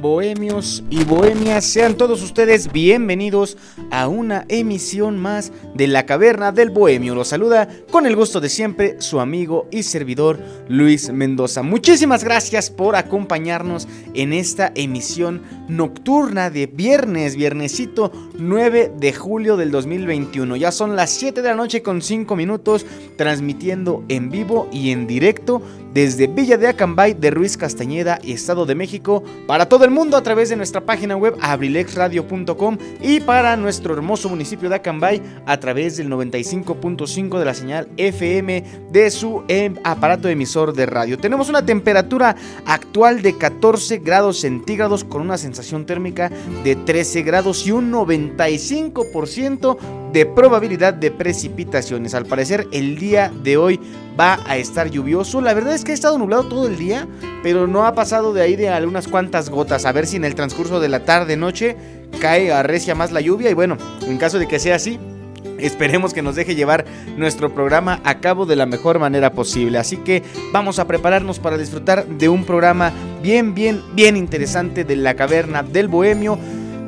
Bohemios y bohemias, sean todos ustedes bienvenidos a una emisión más de La Caverna del Bohemio. Los saluda con el gusto de siempre su amigo y servidor Luis Mendoza. Muchísimas gracias por acompañarnos en esta emisión nocturna de viernes, viernesito 9 de julio del 2021. Ya son las 7 de la noche con 5 minutos transmitiendo en vivo y en directo desde Villa de Acambay de Ruiz Castañeda, Estado de México, para todo el mundo a través de nuestra página web abrilexradio.com y para nuestro hermoso municipio de Acambay a través del 95.5 de la señal FM de su em, aparato emisor de radio. Tenemos una temperatura actual de 14 grados centígrados con una sensación térmica de 13 grados y un 95% de probabilidad de precipitaciones. Al parecer el día de hoy va a estar lluvioso. La verdad es que ha estado nublado todo el día, pero no ha pasado de ahí de algunas cuantas gotas. A ver si en el transcurso de la tarde noche cae arrecia más la lluvia y bueno, en caso de que sea así, Esperemos que nos deje llevar nuestro programa a cabo de la mejor manera posible. Así que vamos a prepararnos para disfrutar de un programa bien, bien, bien interesante de la caverna del Bohemio.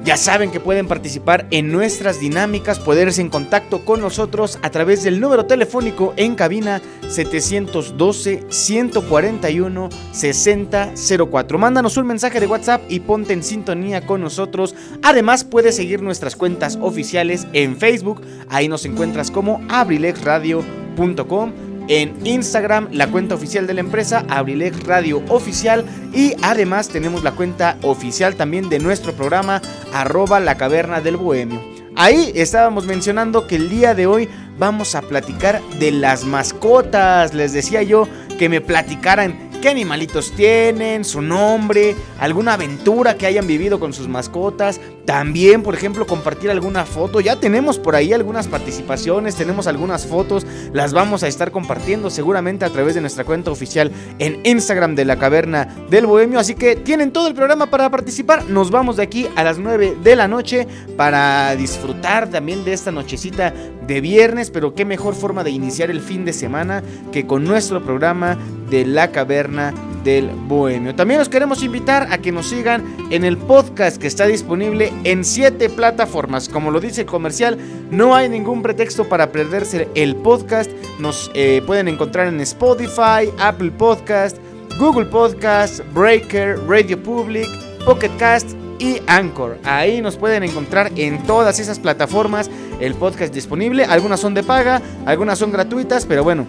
Ya saben que pueden participar en nuestras dinámicas, poderse en contacto con nosotros a través del número telefónico en cabina 712-141-6004. Mándanos un mensaje de WhatsApp y ponte en sintonía con nosotros. Además, puedes seguir nuestras cuentas oficiales en Facebook. Ahí nos encuentras como abrilexradio.com en Instagram, la cuenta oficial de la empresa, Abrilex Radio Oficial. Y además tenemos la cuenta oficial también de nuestro programa, arroba la caverna del bohemio. Ahí estábamos mencionando que el día de hoy vamos a platicar de las mascotas. Les decía yo que me platicaran qué animalitos tienen, su nombre, alguna aventura que hayan vivido con sus mascotas. También, por ejemplo, compartir alguna foto. Ya tenemos por ahí algunas participaciones, tenemos algunas fotos, las vamos a estar compartiendo seguramente a través de nuestra cuenta oficial en Instagram de la Caverna del Bohemio. Así que tienen todo el programa para participar. Nos vamos de aquí a las 9 de la noche para disfrutar también de esta nochecita de viernes. Pero qué mejor forma de iniciar el fin de semana que con nuestro programa de la Caverna del Bohemio. También los queremos invitar a que nos sigan en el podcast que está disponible en siete plataformas. Como lo dice el comercial, no hay ningún pretexto para perderse el podcast. Nos eh, pueden encontrar en Spotify, Apple Podcast, Google Podcast, Breaker, Radio Public, Pocket Cast y Anchor. Ahí nos pueden encontrar en todas esas plataformas el podcast disponible. Algunas son de paga, algunas son gratuitas, pero bueno,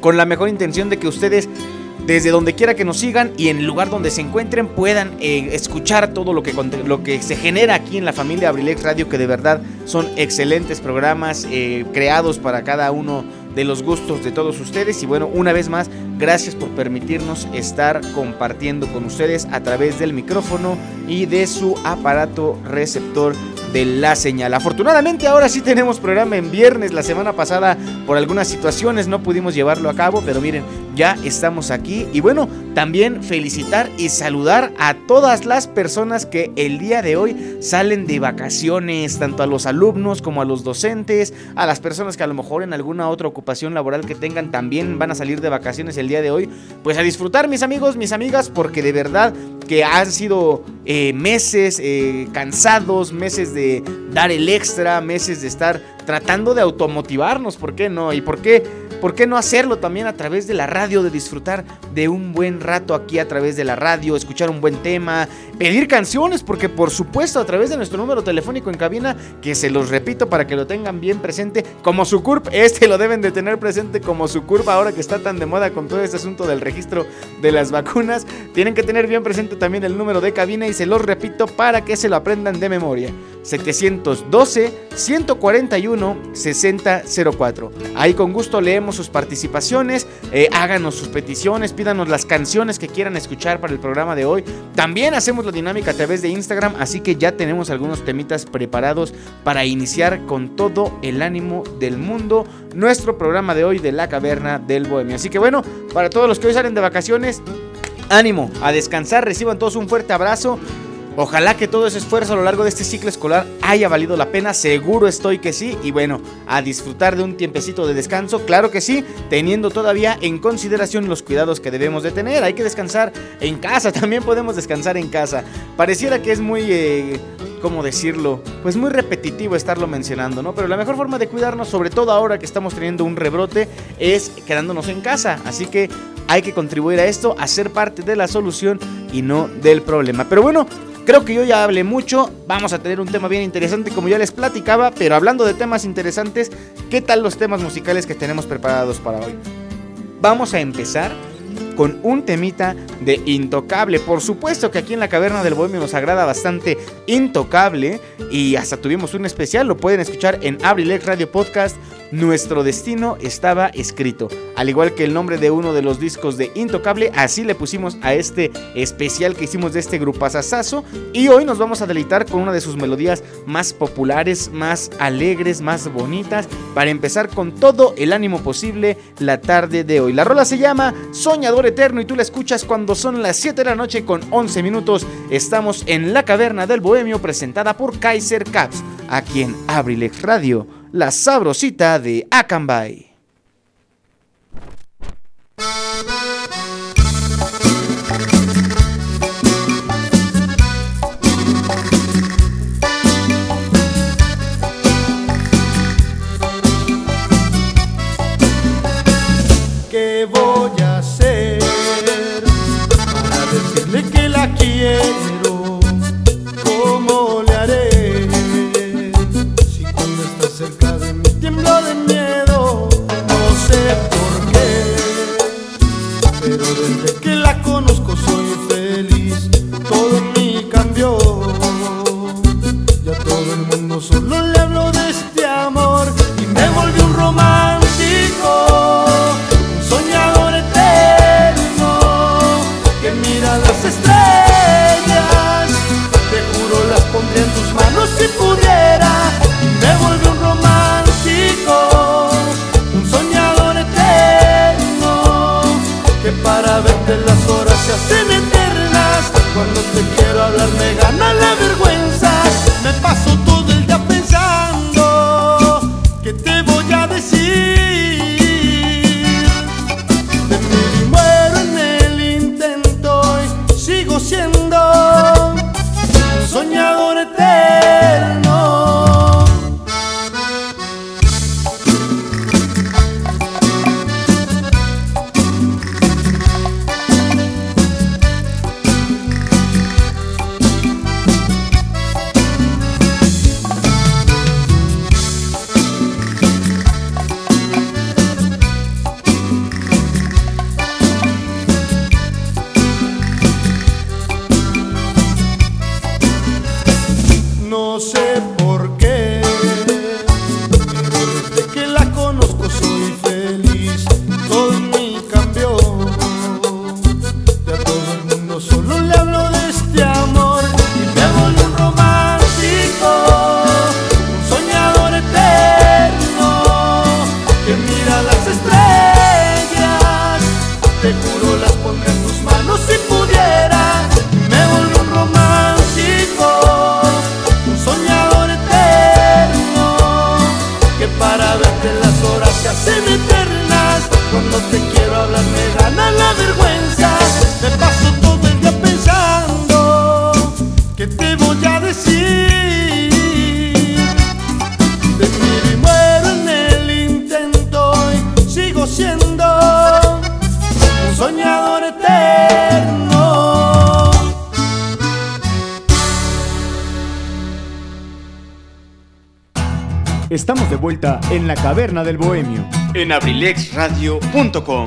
con la mejor intención de que ustedes desde donde quiera que nos sigan y en el lugar donde se encuentren puedan eh, escuchar todo lo que, lo que se genera aquí en la familia Abrilex Radio, que de verdad son excelentes programas eh, creados para cada uno de los gustos de todos ustedes. Y bueno, una vez más, gracias por permitirnos estar compartiendo con ustedes a través del micrófono y de su aparato receptor de la señal. Afortunadamente ahora sí tenemos programa en viernes. La semana pasada por algunas situaciones no pudimos llevarlo a cabo, pero miren, ya estamos aquí. Y bueno, también felicitar y saludar a todas las personas que el día de hoy salen de vacaciones, tanto a los alumnos como a los docentes, a las personas que a lo mejor en alguna otra ocupación laboral que tengan también van a salir de vacaciones el día de hoy. Pues a disfrutar mis amigos, mis amigas, porque de verdad que han sido eh, meses eh, cansados, meses de dar el extra, meses de estar tratando de automotivarnos, ¿por qué no? ¿Y por qué, por qué no hacerlo también a través de la radio, de disfrutar de un buen rato aquí a través de la radio, escuchar un buen tema, pedir canciones, porque por supuesto a través de nuestro número telefónico en cabina, que se los repito para que lo tengan bien presente, como su CURP, este lo deben de tener presente como su CURP ahora que está tan de moda con todo este asunto del registro de las vacunas, tienen que tener bien presente también el número de cabina y se los repito para que se lo aprendan de memoria. 712 141 6004. Ahí con gusto leemos sus participaciones, eh, háganos sus peticiones, pídanos las canciones que quieran escuchar para el programa de hoy. También hacemos la dinámica a través de Instagram, así que ya tenemos algunos temitas preparados para iniciar con todo el ánimo del mundo nuestro programa de hoy de la caverna del bohemio. Así que bueno, para todos los que hoy salen de vacaciones, ánimo a descansar, reciban todos un fuerte abrazo. Ojalá que todo ese esfuerzo a lo largo de este ciclo escolar haya valido la pena, seguro estoy que sí, y bueno, a disfrutar de un tiempecito de descanso, claro que sí, teniendo todavía en consideración los cuidados que debemos de tener, hay que descansar en casa, también podemos descansar en casa, pareciera que es muy, eh, ¿cómo decirlo? Pues muy repetitivo estarlo mencionando, ¿no? Pero la mejor forma de cuidarnos, sobre todo ahora que estamos teniendo un rebrote, es quedándonos en casa, así que hay que contribuir a esto, a ser parte de la solución y no del problema. Pero bueno, Creo que yo ya hablé mucho, vamos a tener un tema bien interesante como ya les platicaba, pero hablando de temas interesantes, ¿qué tal los temas musicales que tenemos preparados para hoy? Vamos a empezar con un temita de Intocable. Por supuesto que aquí en la Caverna del Bohemio nos agrada bastante Intocable y hasta tuvimos un especial, lo pueden escuchar en Abrilex Radio Podcast nuestro destino estaba escrito. Al igual que el nombre de uno de los discos de Intocable, así le pusimos a este especial que hicimos de este grupazazazo. Y hoy nos vamos a deleitar con una de sus melodías más populares, más alegres, más bonitas, para empezar con todo el ánimo posible la tarde de hoy. La rola se llama Soñador Eterno y tú la escuchas cuando son las 7 de la noche con 11 minutos. Estamos en la caverna del Bohemio presentada por Kaiser Caps, aquí en Abrilex Radio la sabrosita de Akanbay. En abrilexradio.com.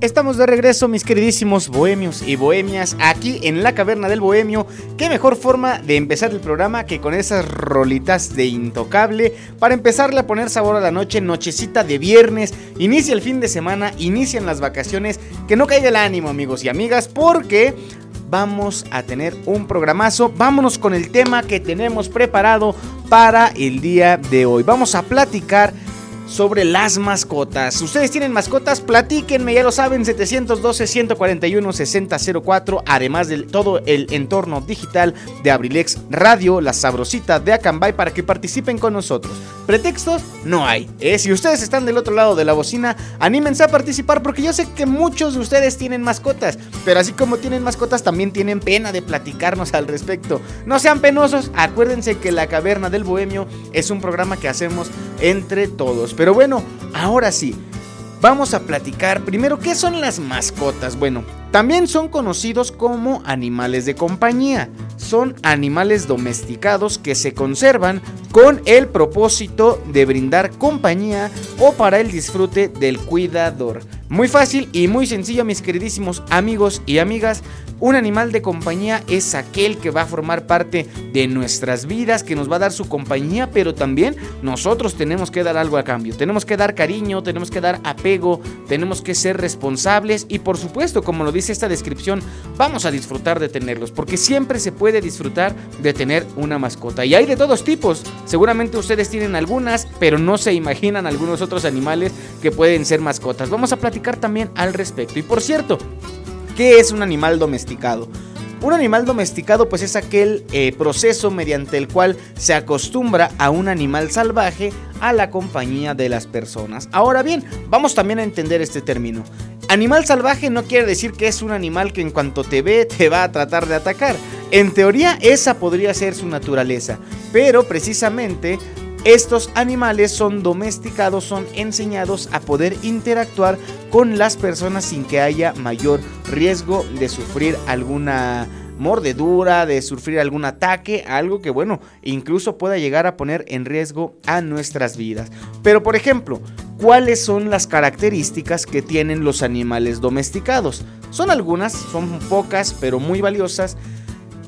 Estamos de regreso, mis queridísimos bohemios y bohemias, aquí en la Caverna del Bohemio. Qué mejor forma de empezar el programa que con esas rolitas de intocable para empezarle a poner sabor a la noche, nochecita de viernes. Inicia el fin de semana, inician las vacaciones. Que no caiga el ánimo, amigos y amigas, porque vamos a tener un programazo. Vámonos con el tema que tenemos preparado para el día de hoy. Vamos a platicar sobre las mascotas. Ustedes tienen mascotas, platíquenme, ya lo saben, 712-141-6004, además de todo el entorno digital de Abrilex Radio, la sabrosita de Acambay, para que participen con nosotros. Pretextos no hay. ¿eh? Si ustedes están del otro lado de la bocina, anímense a participar porque yo sé que muchos de ustedes tienen mascotas, pero así como tienen mascotas, también tienen pena de platicarnos al respecto. No sean penosos, acuérdense que La Caverna del Bohemio es un programa que hacemos entre todos. Pero bueno, ahora sí, vamos a platicar primero qué son las mascotas. Bueno, también son conocidos como animales de compañía. Son animales domesticados que se conservan con el propósito de brindar compañía o para el disfrute del cuidador. Muy fácil y muy sencillo mis queridísimos amigos y amigas. Un animal de compañía es aquel que va a formar parte de nuestras vidas, que nos va a dar su compañía, pero también nosotros tenemos que dar algo a cambio. Tenemos que dar cariño, tenemos que dar apego, tenemos que ser responsables y por supuesto, como lo dice esta descripción, vamos a disfrutar de tenerlos, porque siempre se puede disfrutar de tener una mascota. Y hay de todos tipos. Seguramente ustedes tienen algunas, pero no se imaginan algunos otros animales que pueden ser mascotas. Vamos a platicar también al respecto. Y por cierto, ¿Qué es un animal domesticado? Un animal domesticado pues es aquel eh, proceso mediante el cual se acostumbra a un animal salvaje a la compañía de las personas. Ahora bien, vamos también a entender este término. Animal salvaje no quiere decir que es un animal que en cuanto te ve te va a tratar de atacar. En teoría esa podría ser su naturaleza, pero precisamente estos animales son domesticados, son enseñados a poder interactuar con las personas sin que haya mayor riesgo de sufrir alguna mordedura, de sufrir algún ataque, algo que bueno, incluso pueda llegar a poner en riesgo a nuestras vidas. Pero por ejemplo, ¿cuáles son las características que tienen los animales domesticados? Son algunas, son pocas, pero muy valiosas.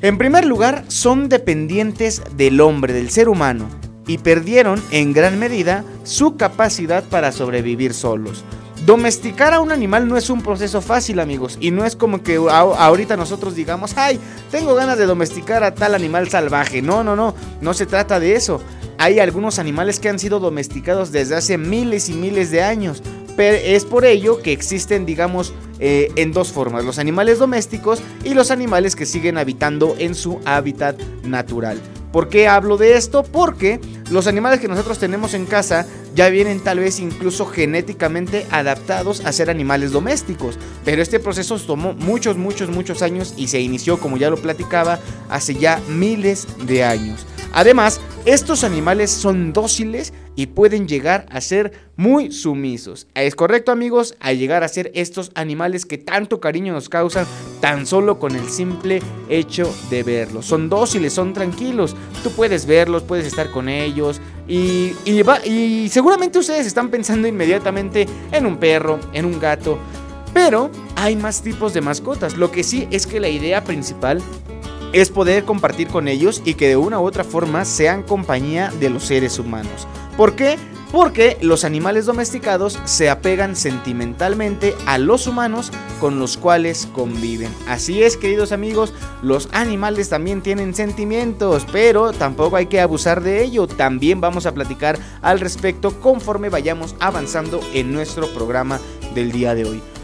En primer lugar, son dependientes del hombre, del ser humano y perdieron en gran medida su capacidad para sobrevivir solos. Domesticar a un animal no es un proceso fácil, amigos, y no es como que ahorita nosotros digamos, ay, tengo ganas de domesticar a tal animal salvaje. No, no, no, no se trata de eso. Hay algunos animales que han sido domesticados desde hace miles y miles de años. Pero es por ello que existen, digamos, eh, en dos formas, los animales domésticos y los animales que siguen habitando en su hábitat natural. ¿Por qué hablo de esto? Porque los animales que nosotros tenemos en casa ya vienen tal vez incluso genéticamente adaptados a ser animales domésticos. Pero este proceso tomó muchos, muchos, muchos años y se inició, como ya lo platicaba, hace ya miles de años. Además, estos animales son dóciles y pueden llegar a ser muy sumisos. Es correcto amigos, a llegar a ser estos animales que tanto cariño nos causan tan solo con el simple hecho de verlos. Son dóciles, son tranquilos, tú puedes verlos, puedes estar con ellos y, y seguramente ustedes están pensando inmediatamente en un perro, en un gato. Pero hay más tipos de mascotas. Lo que sí es que la idea principal es poder compartir con ellos y que de una u otra forma sean compañía de los seres humanos. ¿Por qué? Porque los animales domesticados se apegan sentimentalmente a los humanos con los cuales conviven. Así es, queridos amigos, los animales también tienen sentimientos, pero tampoco hay que abusar de ello. También vamos a platicar al respecto conforme vayamos avanzando en nuestro programa del día de hoy.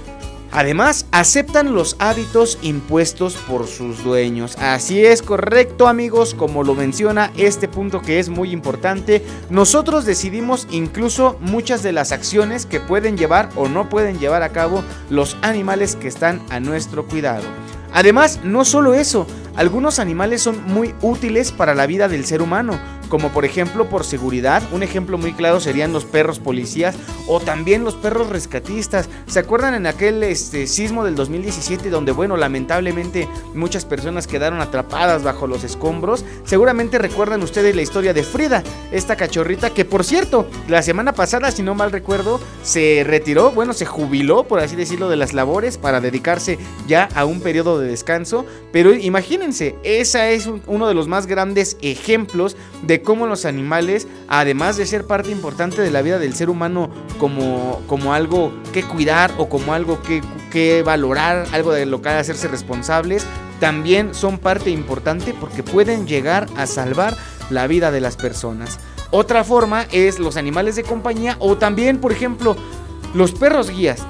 Además, aceptan los hábitos impuestos por sus dueños. Así es correcto amigos, como lo menciona este punto que es muy importante, nosotros decidimos incluso muchas de las acciones que pueden llevar o no pueden llevar a cabo los animales que están a nuestro cuidado. Además, no solo eso, algunos animales son muy útiles para la vida del ser humano, como por ejemplo por seguridad. Un ejemplo muy claro serían los perros policías o también los perros rescatistas. ¿Se acuerdan en aquel este, sismo del 2017 donde, bueno, lamentablemente muchas personas quedaron atrapadas bajo los escombros? Seguramente recuerdan ustedes la historia de Frida, esta cachorrita que por cierto, la semana pasada, si no mal recuerdo, se retiró, bueno, se jubiló, por así decirlo, de las labores para dedicarse ya a un periodo de descanso. Pero imagínense, ese es uno de los más grandes ejemplos de cómo los animales, además de ser parte importante de la vida del ser humano como, como algo que cuidar o como algo que, que valorar, algo de lo que hacerse responsables, también son parte importante porque pueden llegar a salvar la vida de las personas. Otra forma es los animales de compañía o también, por ejemplo, los perros guías.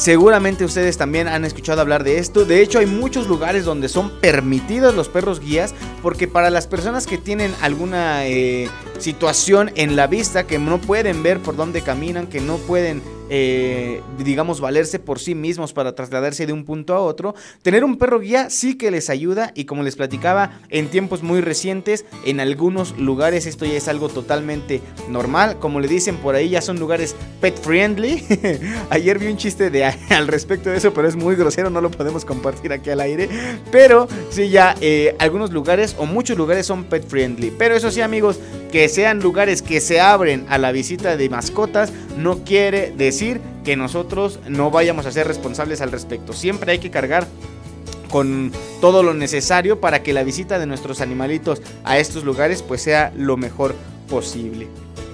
Seguramente ustedes también han escuchado hablar de esto. De hecho, hay muchos lugares donde son permitidos los perros guías. Porque para las personas que tienen alguna eh, situación en la vista, que no pueden ver por dónde caminan, que no pueden eh, digamos, valerse por sí mismos para trasladarse de un punto a otro, tener un perro guía sí que les ayuda y como les platicaba, en tiempos muy recientes, en algunos lugares esto ya es algo totalmente normal, como le dicen por ahí, ya son lugares pet friendly. Ayer vi un chiste de al respecto de eso, pero es muy grosero, no lo podemos compartir aquí al aire, pero sí ya eh, algunos lugares o muchos lugares son pet friendly, pero eso sí amigos, que sean lugares que se abren a la visita de mascotas no quiere decir que nosotros no vayamos a ser responsables al respecto. Siempre hay que cargar con todo lo necesario para que la visita de nuestros animalitos a estos lugares pues sea lo mejor posible.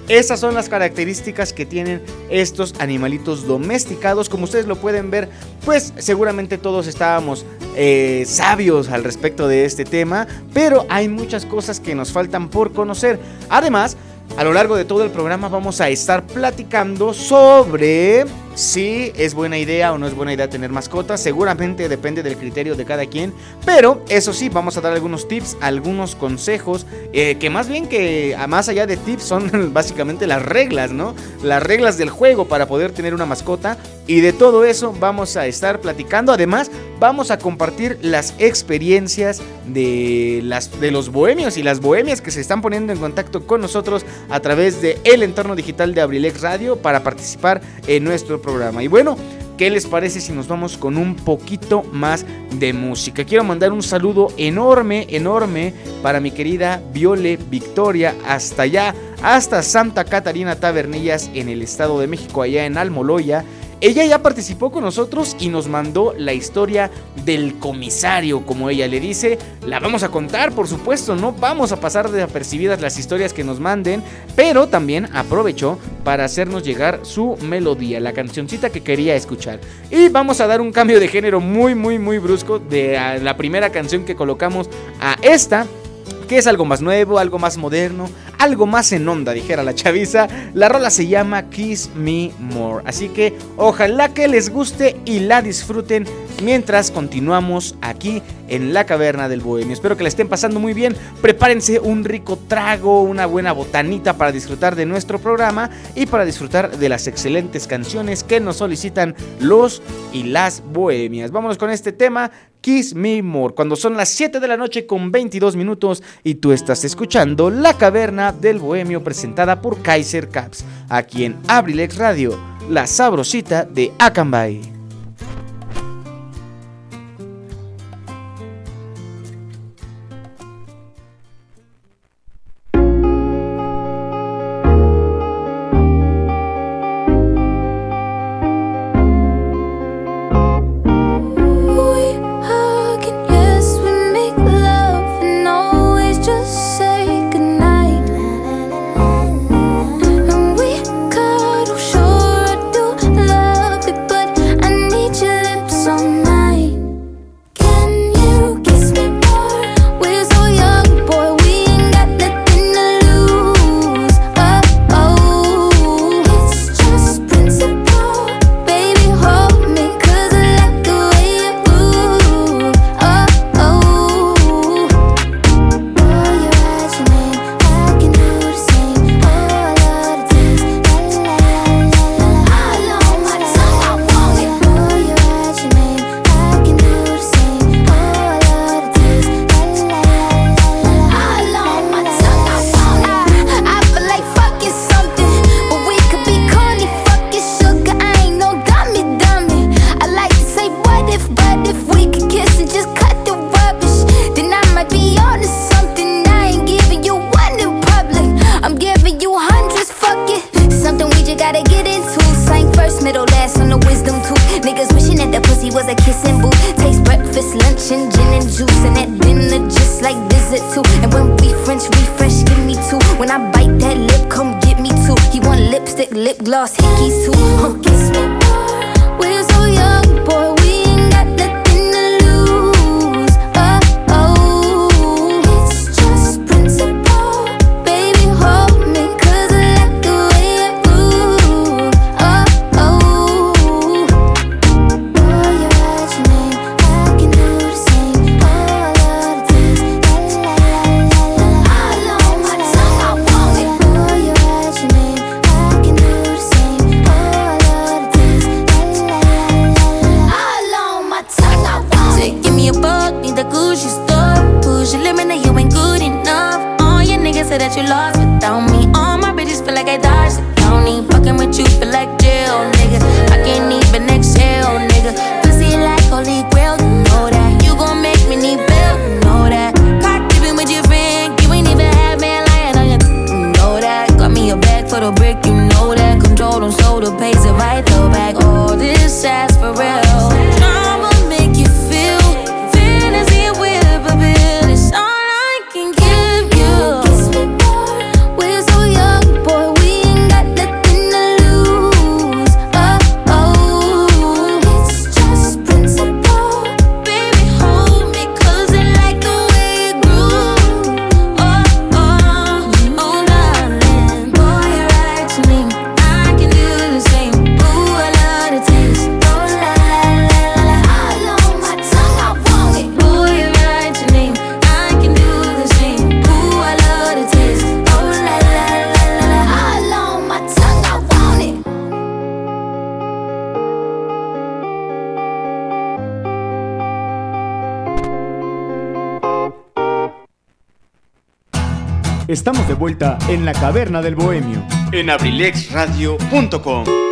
Esas son las características que tienen estos animalitos domesticados. Como ustedes lo pueden ver, pues seguramente todos estábamos eh, sabios al respecto de este tema, pero hay muchas cosas que nos faltan por conocer. Además, a lo largo de todo el programa vamos a estar platicando sobre si es buena idea o no es buena idea tener mascotas. Seguramente depende del criterio de cada quien. Pero eso sí, vamos a dar algunos tips, algunos consejos. Eh, que más bien que más allá de tips son básicamente las reglas, ¿no? Las reglas del juego para poder tener una mascota. Y de todo eso vamos a estar platicando. Además, vamos a compartir las experiencias de, las, de los bohemios y las bohemias que se están poniendo en contacto con nosotros a través de entorno digital de Abrilex Radio para participar en nuestro programa. Y bueno, ¿Qué les parece si nos vamos con un poquito más de música? Quiero mandar un saludo enorme, enorme para mi querida Viole Victoria, hasta allá, hasta Santa Catarina Tabernillas en el Estado de México, allá en Almoloya. Ella ya participó con nosotros y nos mandó la historia del comisario, como ella le dice. La vamos a contar, por supuesto, no vamos a pasar desapercibidas las historias que nos manden, pero también aprovechó para hacernos llegar su melodía, la cancioncita que quería escuchar. Y vamos a dar un cambio de género muy, muy, muy brusco de la primera canción que colocamos a esta que es algo más nuevo, algo más moderno, algo más en onda, dijera la chaviza. La rola se llama Kiss Me More. Así que ojalá que les guste y la disfruten mientras continuamos aquí en la caverna del bohemio. Espero que la estén pasando muy bien. Prepárense un rico trago, una buena botanita para disfrutar de nuestro programa y para disfrutar de las excelentes canciones que nos solicitan los y las bohemias. Vámonos con este tema. Kiss Me More, cuando son las 7 de la noche con 22 minutos y tú estás escuchando La Caverna del Bohemio presentada por Kaiser Caps, aquí en Abrilex Radio, la sabrosita de Akanbay. Vuelta en la caverna del bohemio. En abrilexradio.com.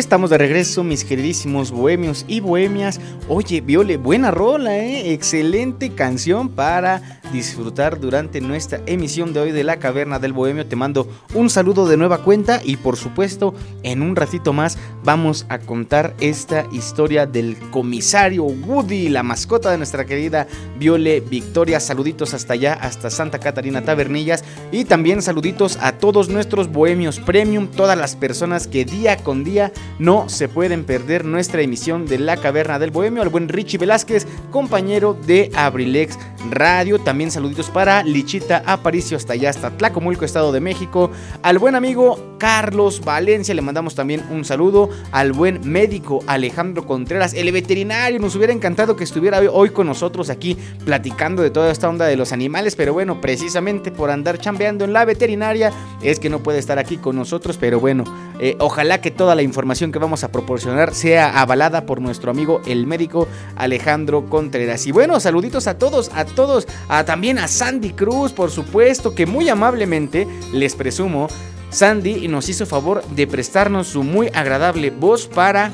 Estamos de regreso, mis queridísimos bohemios y bohemias. Oye, Viole, buena rola, ¿eh? Excelente canción para disfrutar durante nuestra emisión de hoy de La Caverna del Bohemio. Te mando un saludo de nueva cuenta y por supuesto, en un ratito más vamos a contar esta historia del comisario Woody, la mascota de nuestra querida Viole Victoria. Saluditos hasta allá, hasta Santa Catarina Tabernillas y también saluditos a todos nuestros bohemios premium, todas las personas que día con día no se pueden perder nuestra emisión de La Caverna del Bohemio, al buen Richie Velázquez, compañero de Abrilex Radio. También saluditos para Lichita Aparicio hasta allá, hasta Tlacomulco, Estado de México. Al buen amigo Carlos Valencia le mandamos también un saludo. Al buen médico Alejandro Contreras, el veterinario. Nos hubiera encantado que estuviera hoy con nosotros aquí platicando de toda esta onda de los animales, pero bueno, precisamente por andar chambeando en la veterinaria es que no puede estar aquí con nosotros, pero bueno, eh, ojalá que toda la información que vamos a proporcionar sea avalada por nuestro amigo el médico Alejandro Contreras. Y bueno, saluditos a todos, a todos, a, también a Sandy Cruz, por supuesto, que muy amablemente les presumo, Sandy nos hizo favor de prestarnos su muy agradable voz para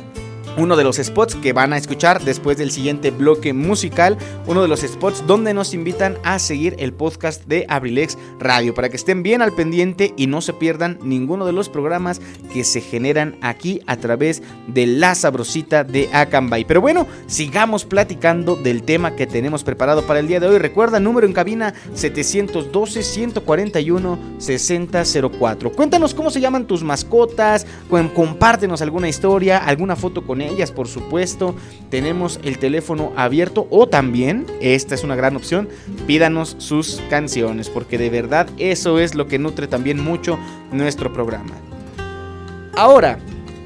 uno de los spots que van a escuchar después del siguiente bloque musical, uno de los spots donde nos invitan a seguir el podcast de Abrilex Radio para que estén bien al pendiente y no se pierdan ninguno de los programas que se generan aquí a través de la sabrosita de Acambay. Pero bueno, sigamos platicando del tema que tenemos preparado para el día de hoy. Recuerda, número en cabina 712 141 6004. Cuéntanos cómo se llaman tus mascotas, compártenos alguna historia, alguna foto con ellas, por supuesto. Tenemos el teléfono abierto o también, esta es una gran opción, pídanos sus canciones, porque de verdad eso es lo que nutre también mucho nuestro programa. Ahora,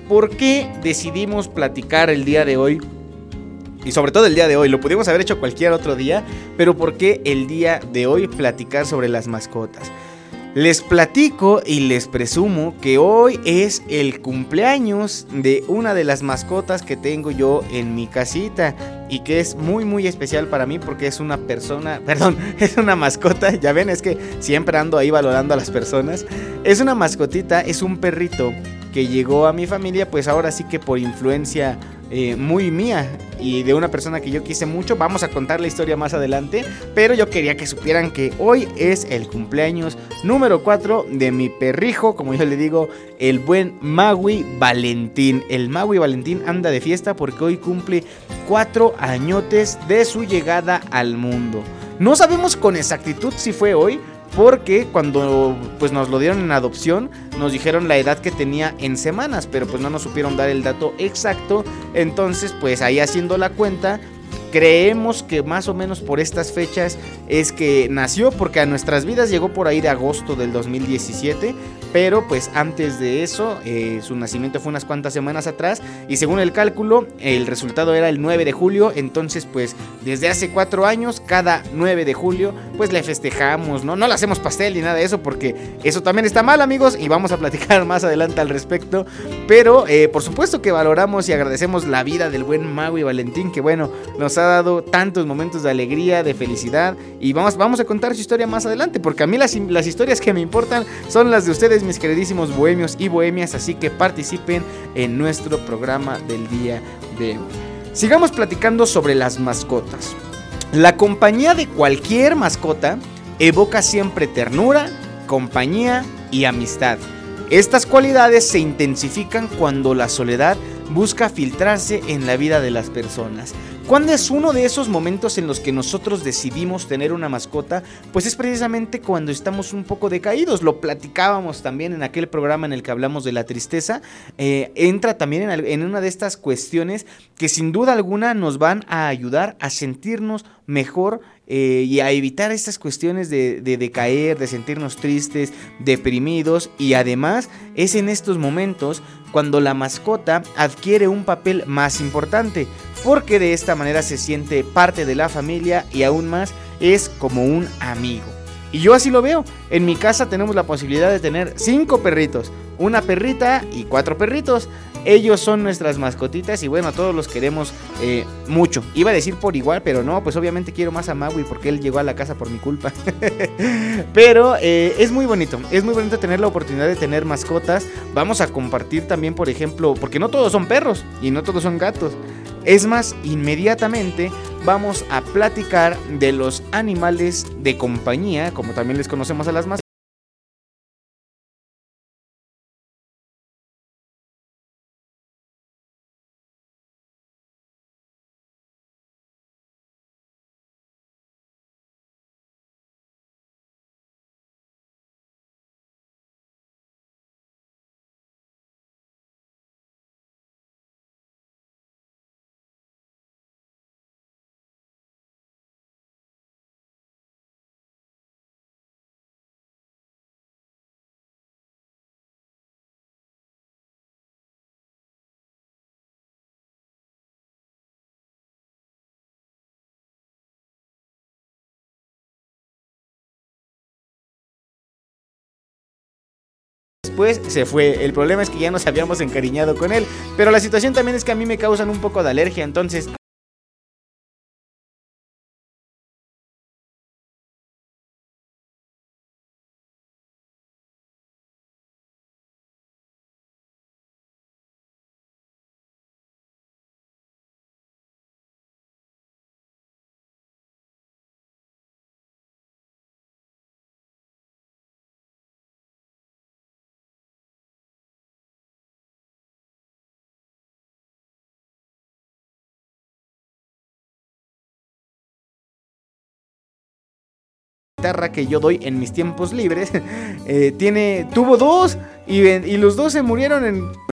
¿por qué decidimos platicar el día de hoy? Y sobre todo el día de hoy, lo pudimos haber hecho cualquier otro día, pero ¿por qué el día de hoy platicar sobre las mascotas? Les platico y les presumo que hoy es el cumpleaños de una de las mascotas que tengo yo en mi casita y que es muy muy especial para mí porque es una persona, perdón, es una mascota, ya ven, es que siempre ando ahí valorando a las personas. Es una mascotita, es un perrito que llegó a mi familia pues ahora sí que por influencia eh, muy mía y de una persona que yo quise mucho. Vamos a contar la historia más adelante, pero yo quería que supieran que hoy es el cumpleaños número 4 de mi perrijo, como yo le digo, el buen Maui Valentín. El Maui Valentín anda de fiesta porque hoy cumple 4 añotes de su llegada al mundo. No sabemos con exactitud si fue hoy, porque cuando pues nos lo dieron en adopción nos dijeron la edad que tenía en semanas, pero pues no nos supieron dar el dato exacto, entonces pues ahí haciendo la cuenta creemos que más o menos por estas fechas es que nació, porque a nuestras vidas llegó por ahí de agosto del 2017, pero pues antes de eso, eh, su nacimiento fue unas cuantas semanas atrás, y según el cálculo, el resultado era el 9 de julio, entonces pues desde hace cuatro años, cada 9 de julio, pues le festejamos, ¿no? No le hacemos pastel ni nada de eso, porque eso también está mal, amigos, y vamos a platicar más adelante al respecto, pero eh, por supuesto que valoramos y agradecemos la vida del buen Mago y Valentín, que bueno, nos ha dado tantos momentos de alegría, de felicidad. Y vamos, vamos a contar su historia más adelante, porque a mí las, las historias que me importan son las de ustedes, mis queridísimos bohemios y bohemias. Así que participen en nuestro programa del día de hoy. Sigamos platicando sobre las mascotas. La compañía de cualquier mascota evoca siempre ternura, compañía y amistad. Estas cualidades se intensifican cuando la soledad busca filtrarse en la vida de las personas. ¿Cuándo es uno de esos momentos en los que nosotros decidimos tener una mascota? Pues es precisamente cuando estamos un poco decaídos. Lo platicábamos también en aquel programa en el que hablamos de la tristeza. Eh, entra también en, en una de estas cuestiones que sin duda alguna nos van a ayudar a sentirnos mejor eh, y a evitar estas cuestiones de, de, decaer, de sentirnos tristes, deprimidos y además es en estos momentos cuando la mascota adquiere un papel más importante porque de esta manera se siente parte de la familia y aún más es como un amigo. Y yo así lo veo. En mi casa tenemos la posibilidad de tener cinco perritos, una perrita y cuatro perritos. Ellos son nuestras mascotitas y bueno, a todos los queremos eh, mucho. Iba a decir por igual, pero no, pues obviamente quiero más a Maui porque él llegó a la casa por mi culpa. pero eh, es muy bonito, es muy bonito tener la oportunidad de tener mascotas. Vamos a compartir también, por ejemplo, porque no todos son perros y no todos son gatos. Es más, inmediatamente vamos a platicar de los animales de compañía, como también les conocemos a las mascotas. Después se fue. El problema es que ya nos habíamos encariñado con él. Pero la situación también es que a mí me causan un poco de alergia. Entonces que yo doy en mis tiempos libres, eh, tiene, tuvo dos y, y los dos se murieron en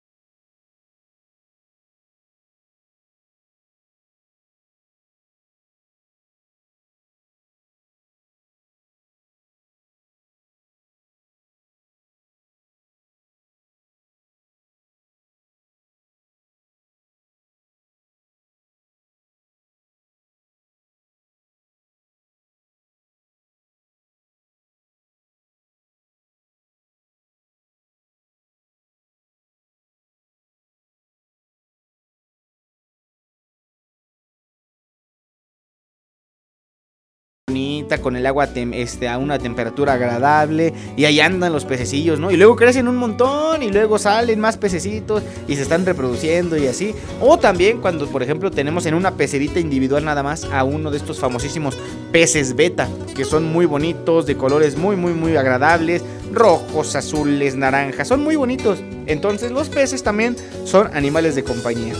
con el agua este, a una temperatura agradable, y ahí andan los pececillos, ¿no? Y luego crecen un montón, y luego salen más pececitos, y se están reproduciendo y así. O también cuando, por ejemplo, tenemos en una pecerita individual nada más a uno de estos famosísimos peces beta, que son muy bonitos, de colores muy, muy, muy agradables, rojos, azules, naranjas, son muy bonitos. Entonces los peces también son animales de compañía.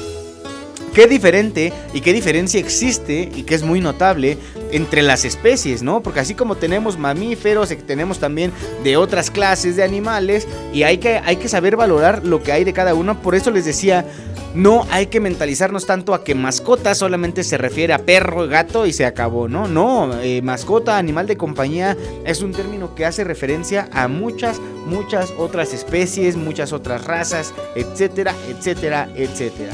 Qué diferente y qué diferencia existe y que es muy notable entre las especies, ¿no? Porque así como tenemos mamíferos, eh, tenemos también de otras clases de animales y hay que, hay que saber valorar lo que hay de cada uno. Por eso les decía, no hay que mentalizarnos tanto a que mascota solamente se refiere a perro, gato y se acabó, ¿no? No, eh, mascota, animal de compañía es un término que hace referencia a muchas, muchas otras especies, muchas otras razas, etcétera, etcétera, etcétera.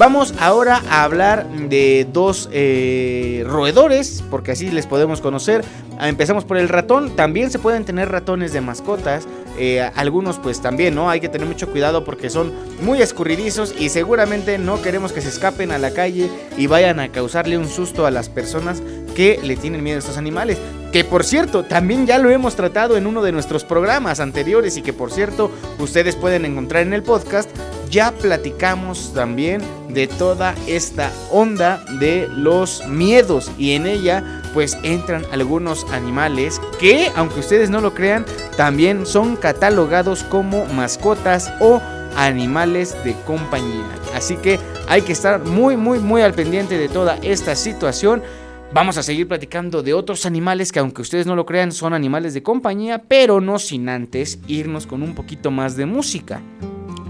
Vamos ahora a hablar de dos eh, roedores, porque así les podemos conocer. Ah, Empezamos por el ratón. También se pueden tener ratones de mascotas. Eh, algunos pues también, ¿no? Hay que tener mucho cuidado porque son muy escurridizos y seguramente no queremos que se escapen a la calle y vayan a causarle un susto a las personas que le tienen miedo a estos animales. Que por cierto, también ya lo hemos tratado en uno de nuestros programas anteriores y que por cierto ustedes pueden encontrar en el podcast. Ya platicamos también de toda esta onda de los miedos y en ella pues entran algunos animales que aunque ustedes no lo crean también son catalogados como mascotas o animales de compañía. Así que hay que estar muy muy muy al pendiente de toda esta situación. Vamos a seguir platicando de otros animales que aunque ustedes no lo crean son animales de compañía, pero no sin antes irnos con un poquito más de música.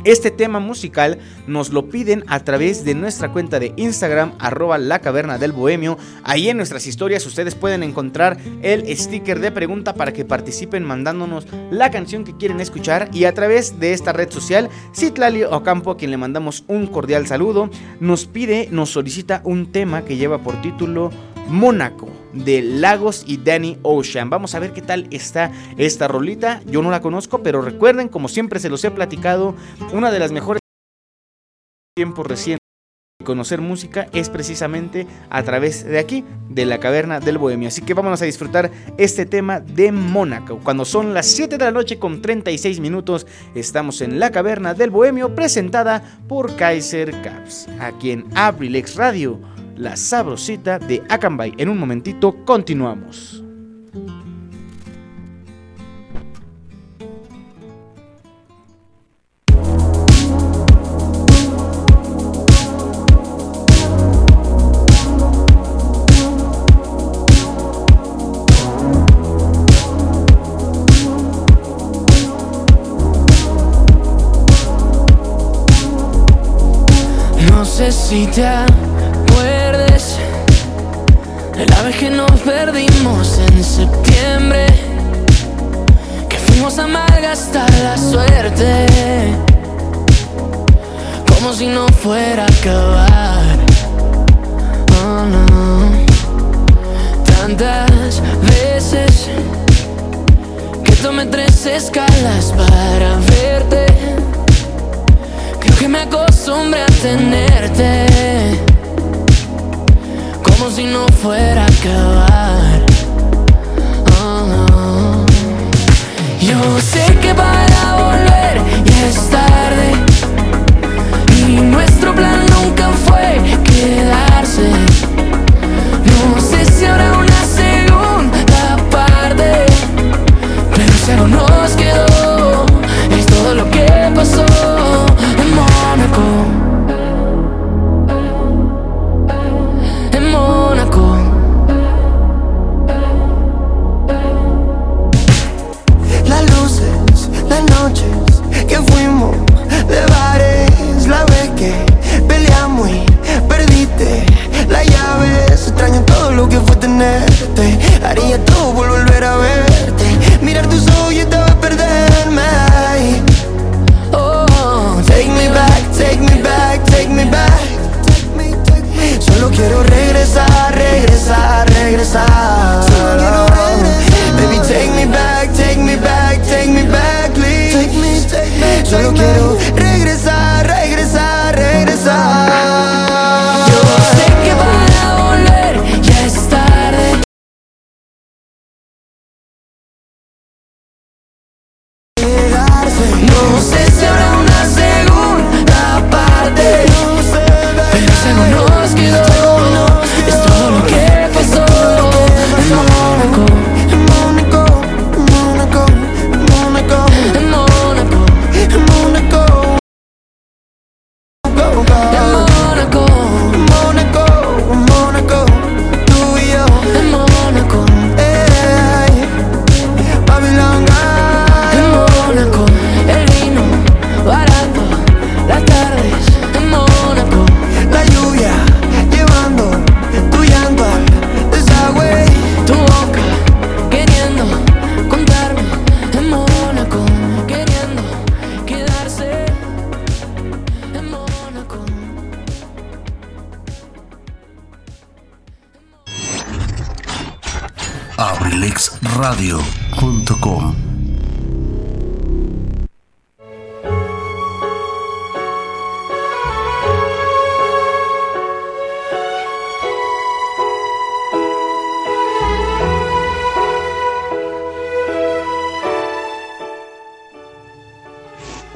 Este tema musical nos lo piden a través de nuestra cuenta de Instagram, arroba la caverna del bohemio. Ahí en nuestras historias ustedes pueden encontrar el sticker de pregunta para que participen mandándonos la canción que quieren escuchar. Y a través de esta red social, Citlali Ocampo, a quien le mandamos un cordial saludo, nos pide, nos solicita un tema que lleva por título Mónaco de Lagos y Danny Ocean. Vamos a ver qué tal está esta rolita. Yo no la conozco, pero recuerden, como siempre se los he platicado, una de las mejores tiempos recientes conocer música es precisamente a través de aquí, de la caverna del bohemio. Así que vámonos a disfrutar este tema de Mónaco. Cuando son las 7 de la noche con 36 minutos, estamos en la caverna del bohemio presentada por Kaiser Caps, aquí en Abrilex Radio la sabrosita de Akanbay. En un momentito continuamos. Fuera a acabar. Oh, no. Tantas veces que tomé tres escalas para verte. Creo que me acostumbré a tenerte Como si no fuera a acabar Oh, no. Yo sé que para volver ya es tarde nuestro plan nunca fue quedarse. No sé si habrá regresar, regresar. Baby, take me back, take me back, take me back, please. Solo me. quiero regresar,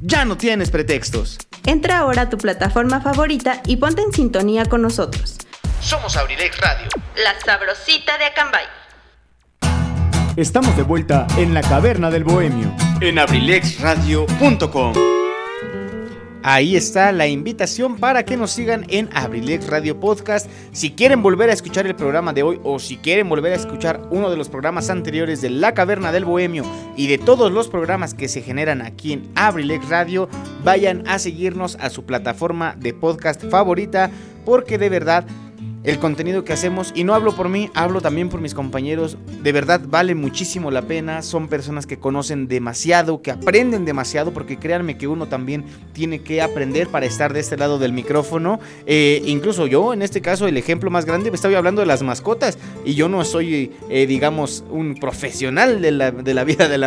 Ya no tienes pretextos. Entra ahora a tu plataforma favorita y ponte en sintonía con nosotros. Somos Abrilex Radio. La sabrosita de Acambay. Estamos de vuelta en la caverna del bohemio. En abrilexradio.com. Ahí está la invitación para que nos sigan en Abrilex Radio Podcast. Si quieren volver a escuchar el programa de hoy o si quieren volver a escuchar uno de los programas anteriores de La Caverna del Bohemio y de todos los programas que se generan aquí en Abrilex Radio, vayan a seguirnos a su plataforma de podcast favorita porque de verdad el contenido que hacemos, y no hablo por mí, hablo también por mis compañeros, de verdad vale muchísimo la pena, son personas que conocen demasiado, que aprenden demasiado, porque créanme que uno también tiene que aprender para estar de este lado del micrófono, Eh, incluso yo, en este caso, el ejemplo más grande, me estaba hablando de las mascotas, y yo no soy, eh, digamos, un profesional de la, de la vida de,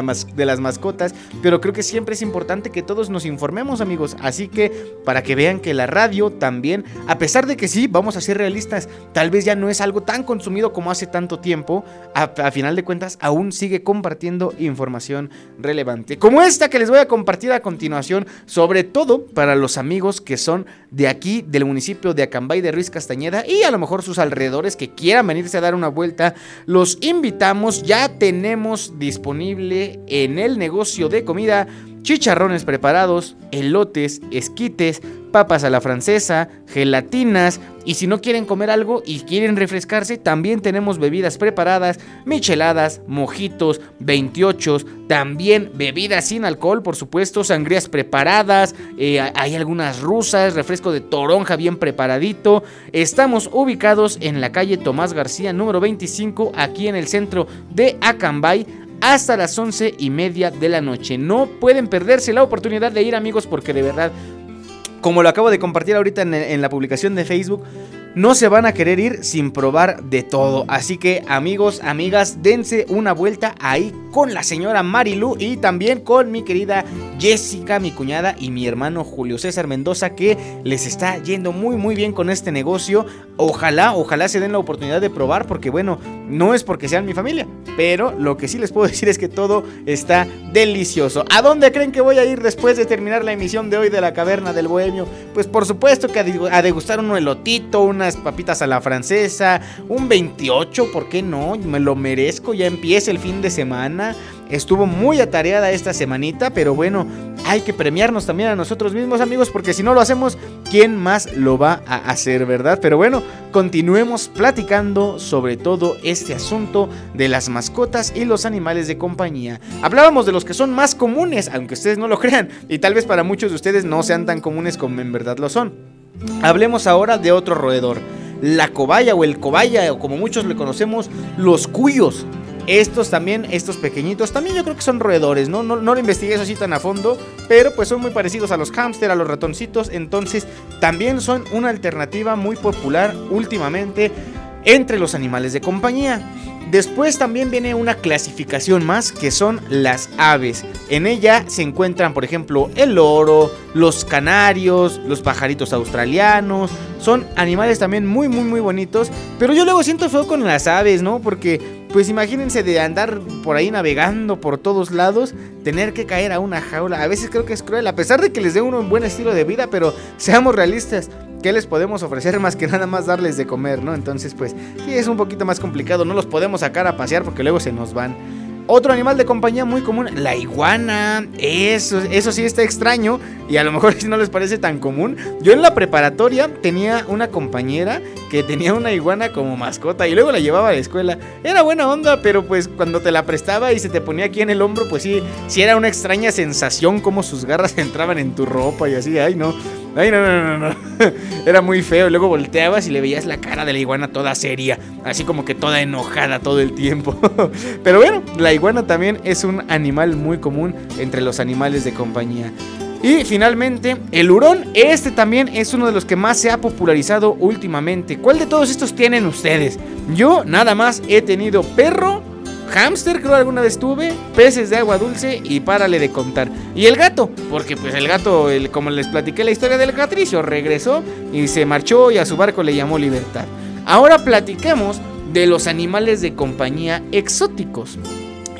las mascotas, pero creo que siempre es importante que todos nos informemos, amigos, así que para que vean que la radio también, a pesar de que sí, vamos a ser realistas, tal vez ya no es algo tan consumido como hace tanto tiempo, a, final de cuentas aún sigue compartiendo información relevante. Como esta que les voy a compartir a continuación, sobre todo para los amigos que son de aquí, del municipio de Acambay de Ruiz Castañeda y a lo mejor sus alrededores que quieran venirse a dar una vuelta, los invitamos, ya tenemos disponible en el negocio de comida chicharrones preparados, elotes, esquites, papas a la francesa, gelatinas y si no quieren comer algo y quieren refrescarse, también tenemos bebidas preparadas, micheladas, mojitos, 28, también bebidas sin alcohol, por supuesto, sangrías preparadas, eh, hay algunas rusas, refresco de toronja bien preparadito. Estamos ubicados en la calle Tomás García número 25, aquí en el centro de Acambay hasta las once y media de la noche. No pueden perderse la oportunidad de ir amigos porque de verdad, como lo acabo de compartir ahorita en, en la publicación de Facebook, no se van a querer ir sin probar de todo. Así que amigos, amigas, dense una vuelta ahí con la señora Marilu y también con mi querida Jessica, mi cuñada y mi hermano Julio César Mendoza que les está yendo muy muy bien con este negocio. Ojalá, ojalá se den la oportunidad de probar porque bueno, no es porque sean mi familia, pero lo que sí les puedo decir es que todo está delicioso. ¿A dónde creen que voy a ir después de terminar la emisión de hoy de la Caverna del Bohemio? Pues por supuesto que a degustar un elotito, unas papitas a la francesa, un 28, ¿por qué no? Me lo merezco, ya empieza el fin de semana. Estuvo muy atareada esta semanita, pero bueno, hay que premiarnos también a nosotros mismos, amigos, porque si no lo hacemos, ¿quién más lo va a hacer, verdad? Pero bueno, continuemos platicando sobre todo este asunto de las mascotas y los animales de compañía. Hablábamos de los que son más comunes, aunque ustedes no lo crean, y tal vez para muchos de ustedes no sean tan comunes como en verdad lo son. Hablemos ahora de otro roedor, la cobaya o el cobaya, o como muchos le conocemos, los cuyos. Estos también, estos pequeñitos, también yo creo que son roedores, ¿no? No, no lo investigué eso así tan a fondo, pero pues son muy parecidos a los hámster, a los ratoncitos, entonces también son una alternativa muy popular últimamente. Entre los animales de compañía. Después también viene una clasificación más que son las aves. En ella se encuentran, por ejemplo, el loro, los canarios, los pajaritos australianos. Son animales también muy, muy, muy bonitos. Pero yo luego siento feo con las aves, ¿no? Porque, pues imagínense de andar por ahí navegando por todos lados, tener que caer a una jaula. A veces creo que es cruel, a pesar de que les dé uno un buen estilo de vida, pero seamos realistas. ¿Qué les podemos ofrecer más que nada más darles de comer, no? Entonces, pues sí es un poquito más complicado. No los podemos sacar a pasear porque luego se nos van. Otro animal de compañía muy común, la iguana. Eso, eso sí está extraño y a lo mejor no les parece tan común. Yo en la preparatoria tenía una compañera que tenía una iguana como mascota y luego la llevaba a la escuela. Era buena onda, pero pues cuando te la prestaba y se te ponía aquí en el hombro, pues sí, sí era una extraña sensación como sus garras entraban en tu ropa y así. Ay, no. Ay, no, no, no, no. Era muy feo. Luego volteabas y le veías la cara de la iguana toda seria. Así como que toda enojada todo el tiempo. Pero bueno, la iguana también es un animal muy común entre los animales de compañía. Y finalmente, el hurón. Este también es uno de los que más se ha popularizado últimamente. ¿Cuál de todos estos tienen ustedes? Yo nada más he tenido perro. Hamster creo alguna vez tuve, peces de agua dulce y párale de contar. Y el gato, porque pues el gato, el- como les platiqué la historia del Catricio, regresó y se marchó y a su barco le llamó libertad. Ahora platiquemos de los animales de compañía exóticos.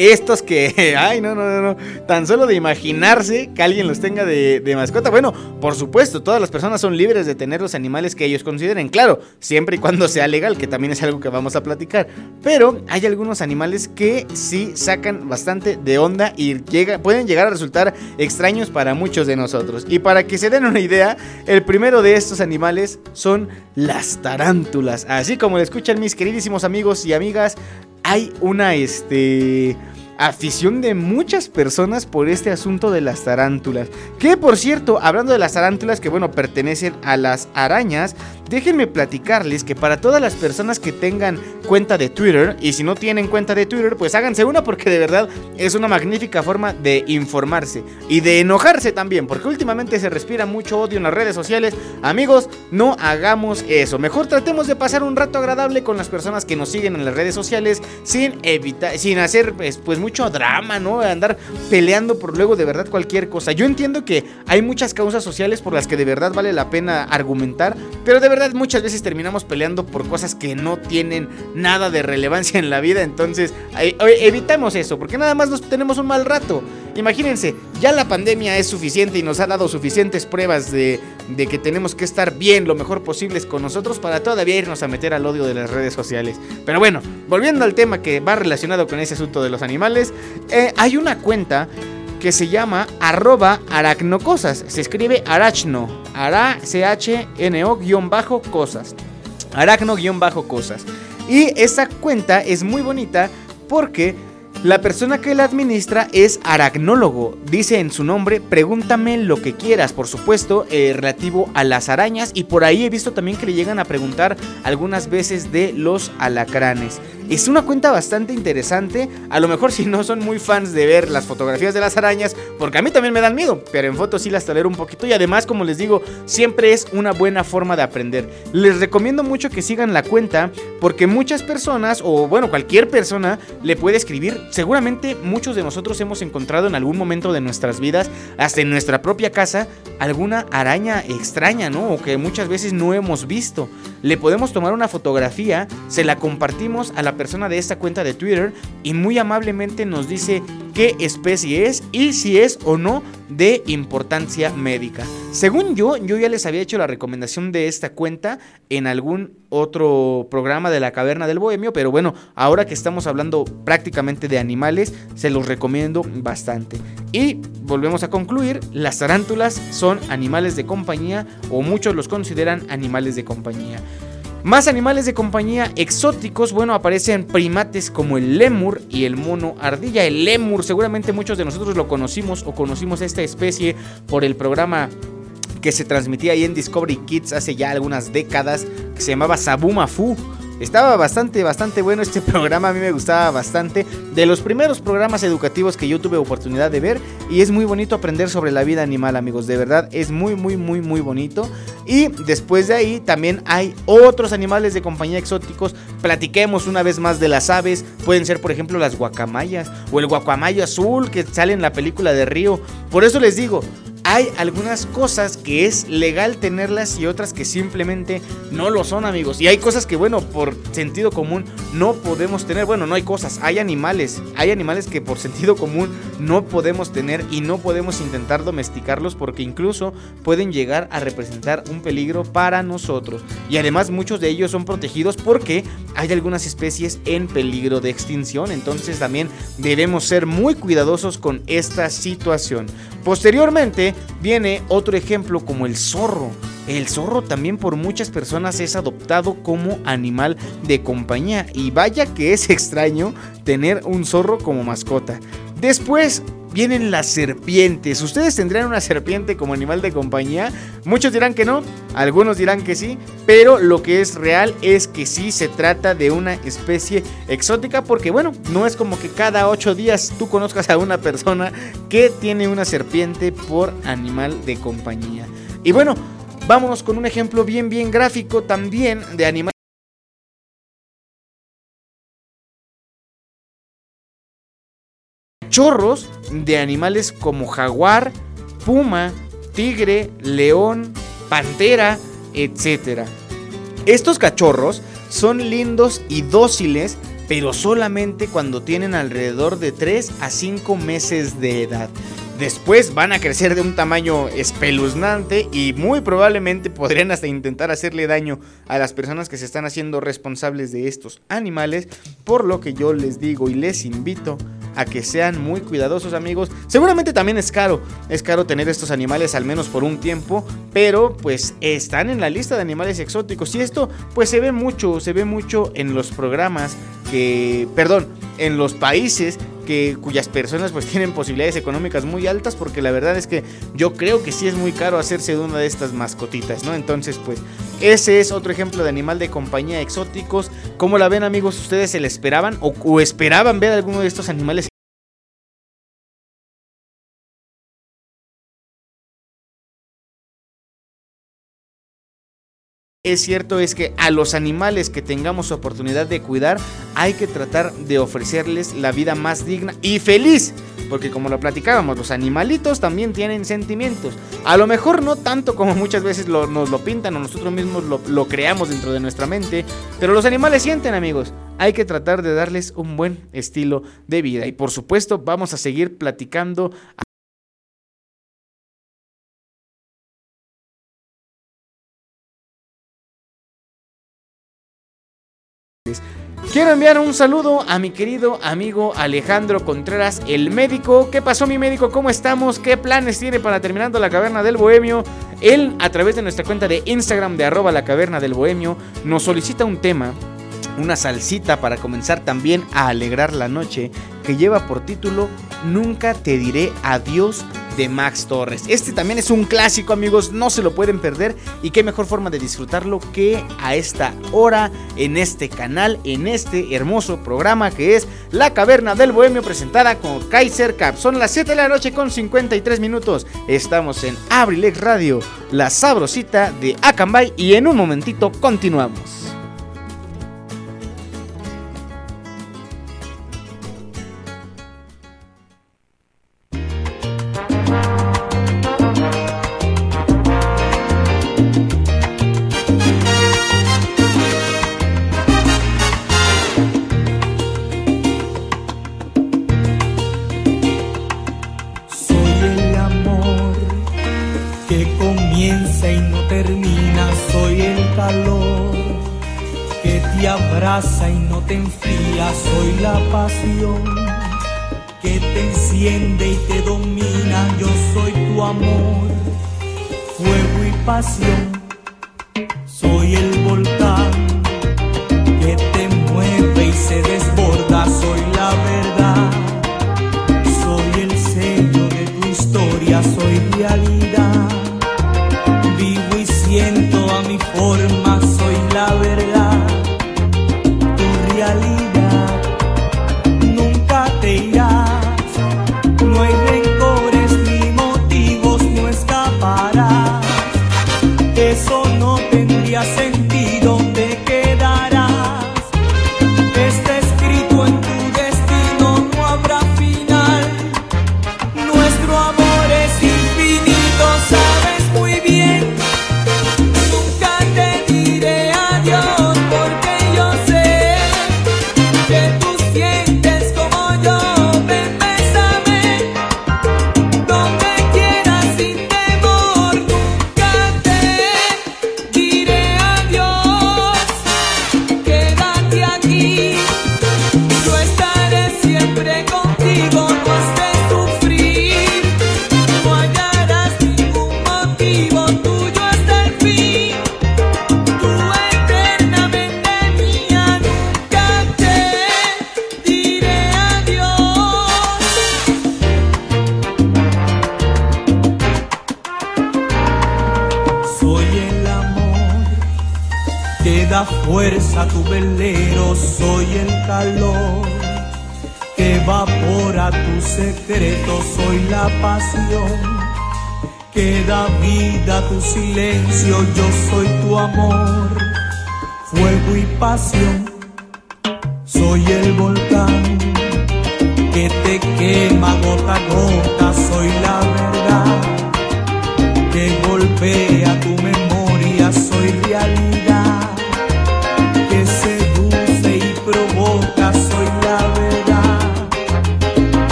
Estos que, ay, no, no, no, no, tan solo de imaginarse que alguien los tenga de, mascota. Bueno, por supuesto, todas las personas son libres de tener los animales que ellos consideren, claro, siempre y cuando sea legal, que también es algo que vamos a platicar. Pero hay algunos animales que sí sacan bastante de onda y pueden llegar a resultar extraños para muchos de nosotros. Y para que se den una idea, el primero de estos animales son las tarántulas. Así como lo escuchan mis queridísimos amigos y amigas, hay una este afición de muchas personas por este asunto de las tarántulas. Que por cierto, hablando de las tarántulas que bueno, pertenecen a las arañas, déjenme platicarles que para todas las personas que tengan cuenta de Twitter y si no tienen cuenta de Twitter, pues háganse una porque de verdad es una magnífica forma de informarse y de enojarse también, porque últimamente se respira mucho odio en las redes sociales. Amigos, no hagamos eso. Mejor tratemos de pasar un rato agradable con las personas que nos siguen en las redes sociales sin evitar sin hacer pues, pues mucho drama, ¿no? Andar peleando por luego de verdad cualquier cosa. Yo entiendo que hay muchas causas sociales por las que de verdad vale la pena argumentar, pero de verdad muchas veces terminamos peleando por cosas que no tienen nada de relevancia en la vida, entonces evitamos eso, porque nada más nos tenemos un mal rato. Imagínense, ya la pandemia es suficiente y nos ha dado suficientes pruebas de, de que tenemos que estar bien lo mejor posibles con nosotros para todavía irnos a meter al odio de las redes sociales. Pero bueno, volviendo al tema que va relacionado con ese asunto de los animales, eh, hay una cuenta que se llama arroba aracnocosas. Se escribe arachno, ara C-H-N-O guion bajo cosas. Aracno bajo cosas. Y esa cuenta es muy bonita porque la persona que la administra es aracnólogo. Dice en su nombre, pregúntame lo que quieras, por supuesto, eh, relativo a las arañas. Y por ahí he visto también que le llegan a preguntar algunas veces de los alacranes. Es una cuenta bastante interesante. A lo mejor si no son muy fans de ver las fotografías de las arañas, porque a mí también me dan miedo, pero en fotos sí las tolero un poquito. Y además, como les digo, siempre es una buena forma de aprender. Les recomiendo mucho que sigan la cuenta, porque muchas personas, o bueno, cualquier persona, le puede escribir. Seguramente muchos de nosotros hemos encontrado en algún momento de nuestras vidas, hasta en nuestra propia casa, alguna araña extraña, ¿no? O que muchas veces no hemos visto. Le podemos tomar una fotografía, se la compartimos a la persona de esta cuenta de Twitter y muy amablemente nos dice qué especie es y si es o no de importancia médica. Según yo, yo ya les había hecho la recomendación de esta cuenta en algún otro programa de la Caverna del Bohemio, pero bueno, ahora que estamos hablando prácticamente de animales, se los recomiendo bastante. Y volvemos a concluir, las tarántulas son animales de compañía o muchos los consideran animales de compañía. Más animales de compañía exóticos, bueno, aparecen primates como el lémur y el mono ardilla. El lémur, seguramente muchos de nosotros lo conocimos o conocimos esta especie por el programa que se transmitía ahí en Discovery Kids hace ya algunas décadas, que se llamaba Sabumafu. Estaba bastante, bastante bueno este programa, a mí me gustaba bastante. De los primeros programas educativos que yo tuve oportunidad de ver y es muy bonito aprender sobre la vida animal, amigos, de verdad, es muy, muy, muy, muy bonito. Y después de ahí también hay otros animales de compañía exóticos. Platiquemos una vez más de las aves, pueden ser por ejemplo las guacamayas o el guacamayo azul que sale en la película de Río. Por eso les digo, hay algunas cosas que es legal tenerlas y otras que simplemente no lo son, amigos. Y hay cosas que, bueno, por sentido común no podemos tener. Bueno, no hay cosas, hay animales. Hay animales que por sentido común no podemos tener y no podemos intentar domesticarlos porque incluso pueden llegar a representar un peligro para nosotros. Y además muchos de ellos son protegidos porque hay algunas especies en peligro de extinción. Entonces también debemos ser muy cuidadosos con esta situación. Posteriormente viene otro ejemplo como el zorro. El zorro también por muchas personas es adoptado como animal de compañía y vaya que es extraño tener un zorro como mascota. Después vienen las serpientes. ¿Ustedes tendrían una serpiente como animal de compañía? Muchos dirán que no, algunos dirán que sí, pero lo que es real es que sí se trata de una especie exótica porque bueno, no es como que cada ocho días tú conozcas a una persona que tiene una serpiente por animal de compañía. Y bueno, vámonos con un ejemplo bien bien gráfico también de animal chorros de animales como jaguar, puma, tigre, león, pantera, etc. Estos cachorros son lindos y dóciles, pero solamente cuando tienen alrededor de 3 a 5 meses de edad. Después van a crecer de un tamaño espeluznante y muy probablemente podrían hasta intentar hacerle daño a las personas que se están haciendo responsables de estos animales, por lo que yo les digo y les invito a que sean muy cuidadosos amigos. Seguramente también es caro, es caro tener estos animales al menos por un tiempo, pero pues están en la lista de animales exóticos y esto pues se ve mucho, se ve mucho en los programas que, perdón, en los países cuyas personas pues tienen posibilidades económicas muy altas porque la verdad es que yo creo que sí es muy caro hacerse de una de estas mascotitas, ¿no? Entonces pues ese es otro ejemplo de animal de compañía exóticos. ¿Cómo la ven amigos? ¿Ustedes se le esperaban o, o esperaban ver alguno de estos animales? Es cierto es que a los animales que tengamos oportunidad de cuidar hay que tratar de ofrecerles la vida más digna y feliz. Porque como lo platicábamos, los animalitos también tienen sentimientos. A lo mejor no tanto como muchas veces nos lo pintan o nosotros mismos lo creamos dentro de nuestra mente. Pero los animales sienten amigos. Hay que tratar de darles un buen estilo de vida. Y por supuesto vamos a seguir platicando Quiero enviar un saludo a mi querido amigo Alejandro Contreras, el médico. ¿Qué pasó mi médico? ¿Cómo estamos? ¿Qué planes tiene para terminando la caverna del bohemio? Él, a través de nuestra cuenta de Instagram de arroba la caverna del bohemio, nos solicita un tema, una salsita para comenzar también a alegrar la noche, que lleva por título Nunca te diré adiós de Max Torres. Este también es un clásico, amigos, no se lo pueden perder. Y qué mejor forma de disfrutarlo que a esta hora, en este canal, en este hermoso programa que es La Caverna del Bohemio, presentada con Kaiser Cap. Son las 7 de la noche con 53 minutos. Estamos en Abrilex Radio, la sabrosita de Acambay. Y en un momentito continuamos.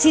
si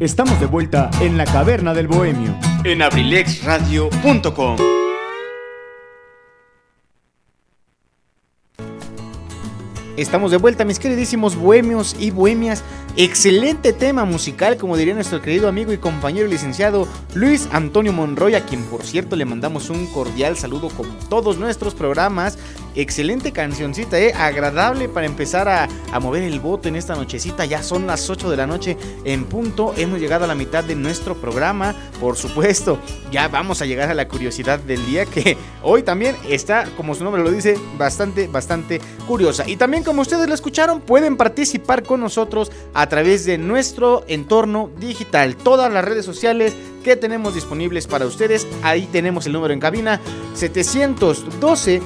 Estamos de vuelta en la caverna del bohemio. en abrilexradio.com. Estamos de vuelta, mis queridísimos bohemios y bohemias. Excelente tema musical, como diría nuestro querido amigo y compañero licenciado Luis Antonio Monroy, a quien por cierto le mandamos un cordial saludo como todos nuestros programas. Excelente cancioncita, ¿eh? agradable para empezar a, a mover el voto en esta nochecita. Ya son las 8 de la noche en punto. Hemos llegado a la mitad de nuestro programa. Por supuesto, ya vamos a llegar a la curiosidad del día que hoy también está, como su nombre lo dice, bastante, bastante curiosa. Y también como ustedes lo escucharon, pueden participar con nosotros a través de nuestro entorno digital. Todas las redes sociales que tenemos disponibles para ustedes, ahí tenemos el número en cabina 712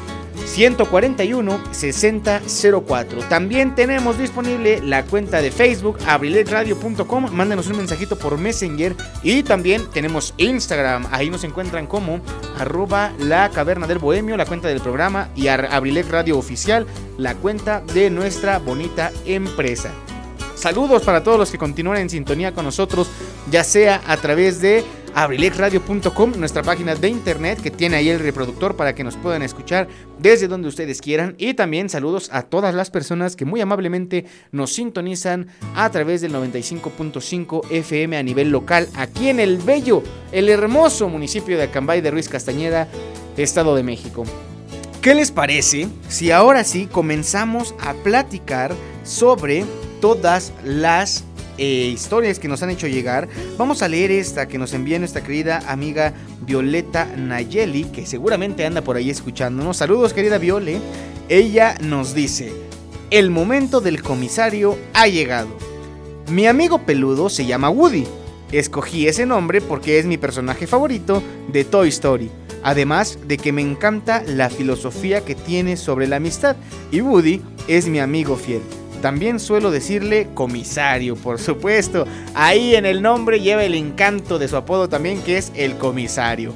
141 6004. También tenemos disponible la cuenta de Facebook abrilexradio.com. Mándenos un mensajito por Messenger y también tenemos Instagram. Ahí nos encuentran como arroba la caverna del bohemio, la cuenta del programa y Abrilex Radio Oficial, la cuenta de nuestra bonita empresa. Saludos para todos los que continúan en sintonía con nosotros, ya sea a través de abrilexradio.com, nuestra página de internet que tiene ahí el reproductor para que nos puedan escuchar desde donde ustedes quieran. Y también saludos a todas las personas que muy amablemente nos sintonizan a través del 95.5 FM a nivel local aquí en el bello, el hermoso municipio de Acambay de Ruiz Castañeda, Estado de México. ¿Qué les parece si ahora sí comenzamos a platicar sobre todas las eh, historias que nos han hecho llegar. Vamos a leer esta que nos envía nuestra querida amiga Violeta Nayeli, que seguramente anda por ahí escuchándonos. Saludos, querida Viole. Ella nos dice: El momento del comisario ha llegado. Mi amigo peludo se llama Woody. Escogí ese nombre porque es mi personaje favorito de Toy Story. Además de que me encanta la filosofía que tiene sobre la amistad y Woody es mi amigo fiel. También suelo decirle comisario, por supuesto. Ahí en el nombre lleva el encanto de su apodo también, que es el comisario.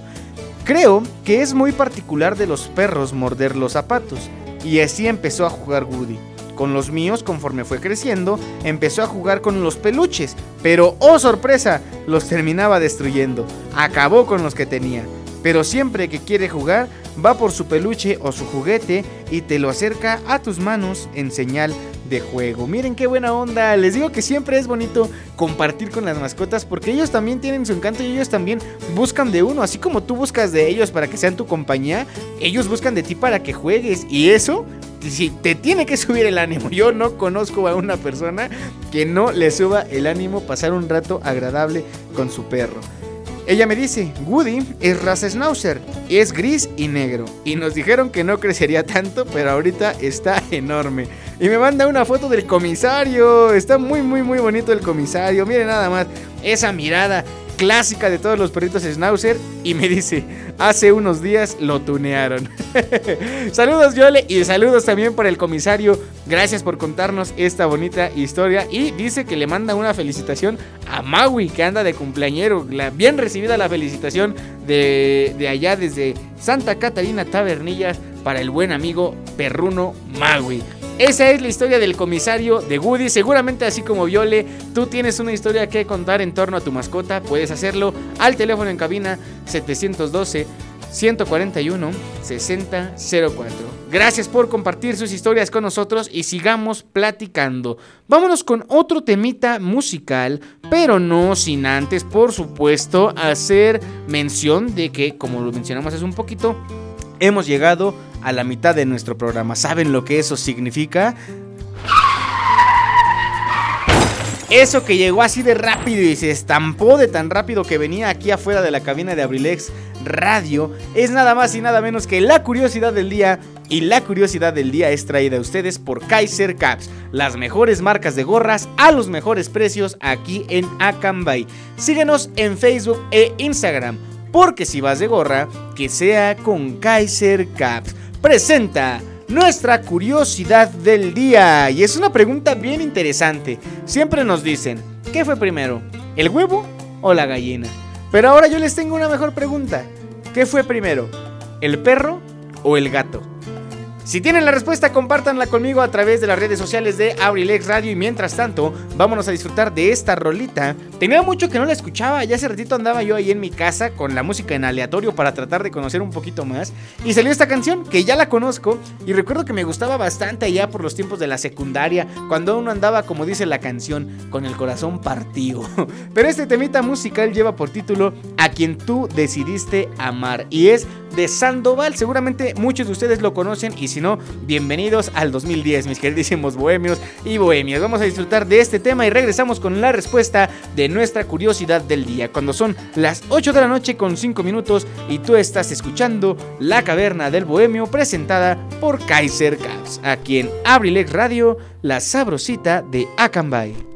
Creo que es muy particular de los perros morder los zapatos. Y así empezó a jugar Woody. Con los míos, conforme fue creciendo, empezó a jugar con los peluches. Pero, oh sorpresa, los terminaba destruyendo. Acabó con los que tenía. Pero siempre que quiere jugar, va por su peluche o su juguete y te lo acerca a tus manos en señal de juego. Miren qué buena onda. Les digo que siempre es bonito compartir con las mascotas porque ellos también tienen su encanto y ellos también buscan de uno. Así como tú buscas de ellos para que sean tu compañía, ellos buscan de ti para que juegues. Y eso si te tiene que subir el ánimo. Yo no conozco a una persona que no le suba el ánimo pasar un rato agradable con su perro. Ella me dice, Woody es raza schnauzer, es gris y negro. Y nos dijeron que no crecería tanto, pero ahorita está enorme. Y me manda una foto del comisario. Está muy, muy, muy bonito el comisario. Miren nada más esa mirada clásica de todos los perritos schnauzer. Y me dice, hace unos días lo tunearon. saludos Yole y saludos también por el comisario. Gracias por contarnos esta bonita historia. Y dice que le manda una felicitación a Maui que anda de cumpleañero. bien recibida la felicitación de, de allá desde Santa Catarina Tabernillas para el buen amigo perruno Maui. Esa es la historia del comisario de Woody. Seguramente así como Viole, tú tienes una historia que contar en torno a tu mascota. Puedes hacerlo al teléfono en cabina 712 141 6004. Gracias por compartir sus historias con nosotros y sigamos platicando. Vámonos con otro temita musical, pero no sin antes, por supuesto, hacer mención de que, como lo mencionamos hace un poquito, hemos llegado a la mitad de nuestro programa. ¿Saben lo que eso significa? Eso que llegó así de rápido y se estampó de tan rápido que venía aquí afuera de la cabina de Abrilex Radio es nada más y nada menos que la curiosidad del día. Y la curiosidad del día es traída a ustedes por Kaiser Caps, las mejores marcas de gorras a los mejores precios aquí en Acambay. Síguenos en Facebook e Instagram, porque si vas de gorra, que sea con Kaiser Caps presenta nuestra curiosidad del día. Y es una pregunta bien interesante. Siempre nos dicen, ¿qué fue primero? ¿El huevo o la gallina? Pero ahora yo les tengo una mejor pregunta. ¿Qué fue primero? ¿El perro o el gato? Si tienen la respuesta, compártanla conmigo a través de las redes sociales de Abrilex Radio. Y mientras tanto, vámonos a disfrutar de esta rolita. Tenía mucho que no la escuchaba. Ya hace ratito andaba yo ahí en mi casa con la música en aleatorio para tratar de conocer un poquito más. Y salió esta canción que ya la conozco. Y recuerdo que me gustaba bastante allá por los tiempos de la secundaria. Cuando uno andaba, como dice la canción, con el corazón partido. Pero este temita musical lleva por título A quien tú decidiste amar. Y es de Sandoval. Seguramente muchos de ustedes lo conocen. Y si no, bienvenidos al 2010, mis queridísimos bohemios y bohemias. Vamos a disfrutar de este tema y regresamos con la respuesta de nuestra curiosidad del día. Cuando son las 8 de la noche con 5 minutos y tú estás escuchando La Caverna del Bohemio presentada por Kaiser Caps, aquí en Abrilex Radio, la sabrosita de Acambay.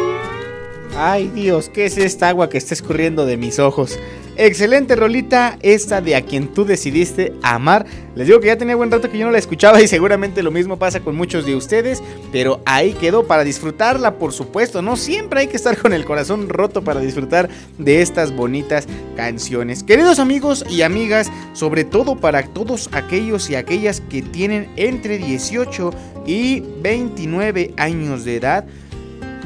Ay Dios, ¿qué es esta agua que está escurriendo de mis ojos? Excelente rolita, esta de a quien tú decidiste amar. Les digo que ya tenía buen rato que yo no la escuchaba y seguramente lo mismo pasa con muchos de ustedes, pero ahí quedó para disfrutarla, por supuesto. No siempre hay que estar con el corazón roto para disfrutar de estas bonitas canciones. Queridos amigos y amigas, sobre todo para todos aquellos y aquellas que tienen entre 18 y 29 años de edad,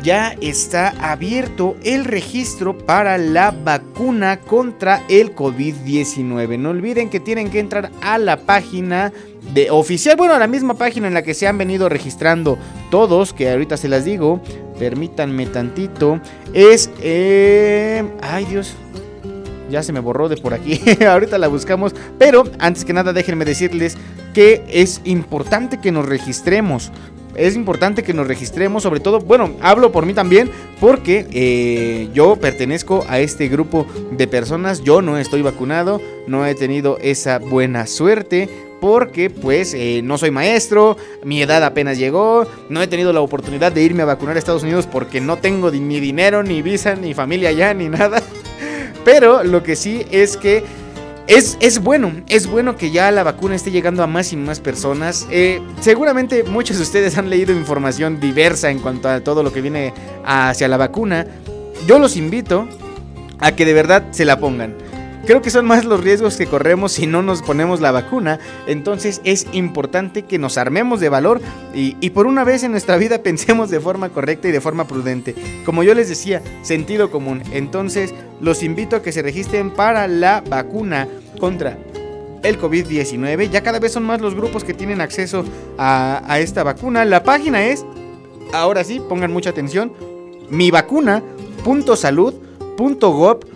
ya está abierto el registro para la vacuna contra el COVID-19. No olviden que tienen que entrar a la página de oficial, bueno, a la misma página en la que se han venido registrando todos, que ahorita se las digo. Permítanme tantito. Es, eh, ay Dios, ya se me borró de por aquí. Ahorita la buscamos. Pero antes que nada, déjenme decirles que es importante que nos registremos. Es importante que nos registremos, sobre todo, bueno, hablo por mí también, porque eh, yo pertenezco a este grupo de personas, yo no estoy vacunado, no he tenido esa buena suerte, porque pues eh, no soy maestro, mi edad apenas llegó, no he tenido la oportunidad de irme a vacunar a Estados Unidos porque no tengo ni dinero, ni visa, ni familia allá, ni nada. Pero lo que sí es que es, es bueno, es bueno que ya la vacuna esté llegando a más y más personas. Eh, seguramente muchos de ustedes han leído información diversa en cuanto a todo lo que viene hacia la vacuna. Yo los invito a que de verdad se la pongan. Creo que son más los riesgos que corremos si no nos ponemos la vacuna. Entonces es importante que nos armemos de valor y, por una vez en nuestra vida pensemos de forma correcta y de forma prudente. Como yo les decía, sentido común. Entonces los invito a que se registren para la vacuna contra el COVID-19. Ya cada vez son más los grupos que tienen acceso a, esta vacuna. La página es, ahora sí, pongan mucha atención, mivacuna.salud.gov.mx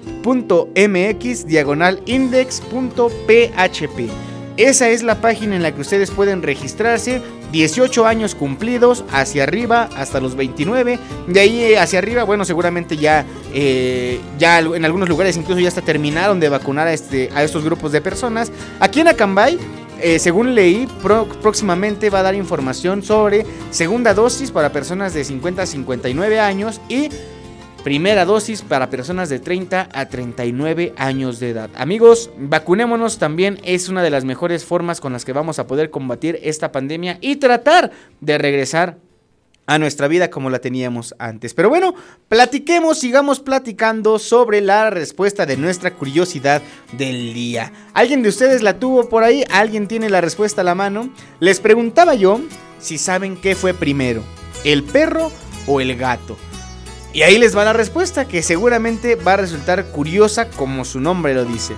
diagonal index.php. Esa es la página en la que ustedes pueden registrarse. 18 años cumplidos hacia arriba hasta los 29. De ahí eh, hacia arriba, bueno, seguramente ya, eh, ya en algunos lugares incluso ya hasta terminaron de vacunar a, este, a estos grupos de personas. Aquí en Acambay, eh, según leí, próximamente va a dar información sobre segunda dosis para personas de 50 a 59 años y primera dosis para personas de 30 a 39 años de edad. Amigos, vacunémonos también es una de las mejores formas con las que vamos a poder combatir esta pandemia y tratar de regresar a nuestra vida como la teníamos antes. Pero bueno, platiquemos, sigamos platicando sobre la respuesta de nuestra curiosidad del día. ¿Alguien de ustedes la tuvo por ahí? ¿Alguien tiene la respuesta a la mano? Les preguntaba yo si saben qué fue primero, el perro o el gato. Y ahí les va la respuesta que seguramente va a resultar curiosa como su nombre lo dice.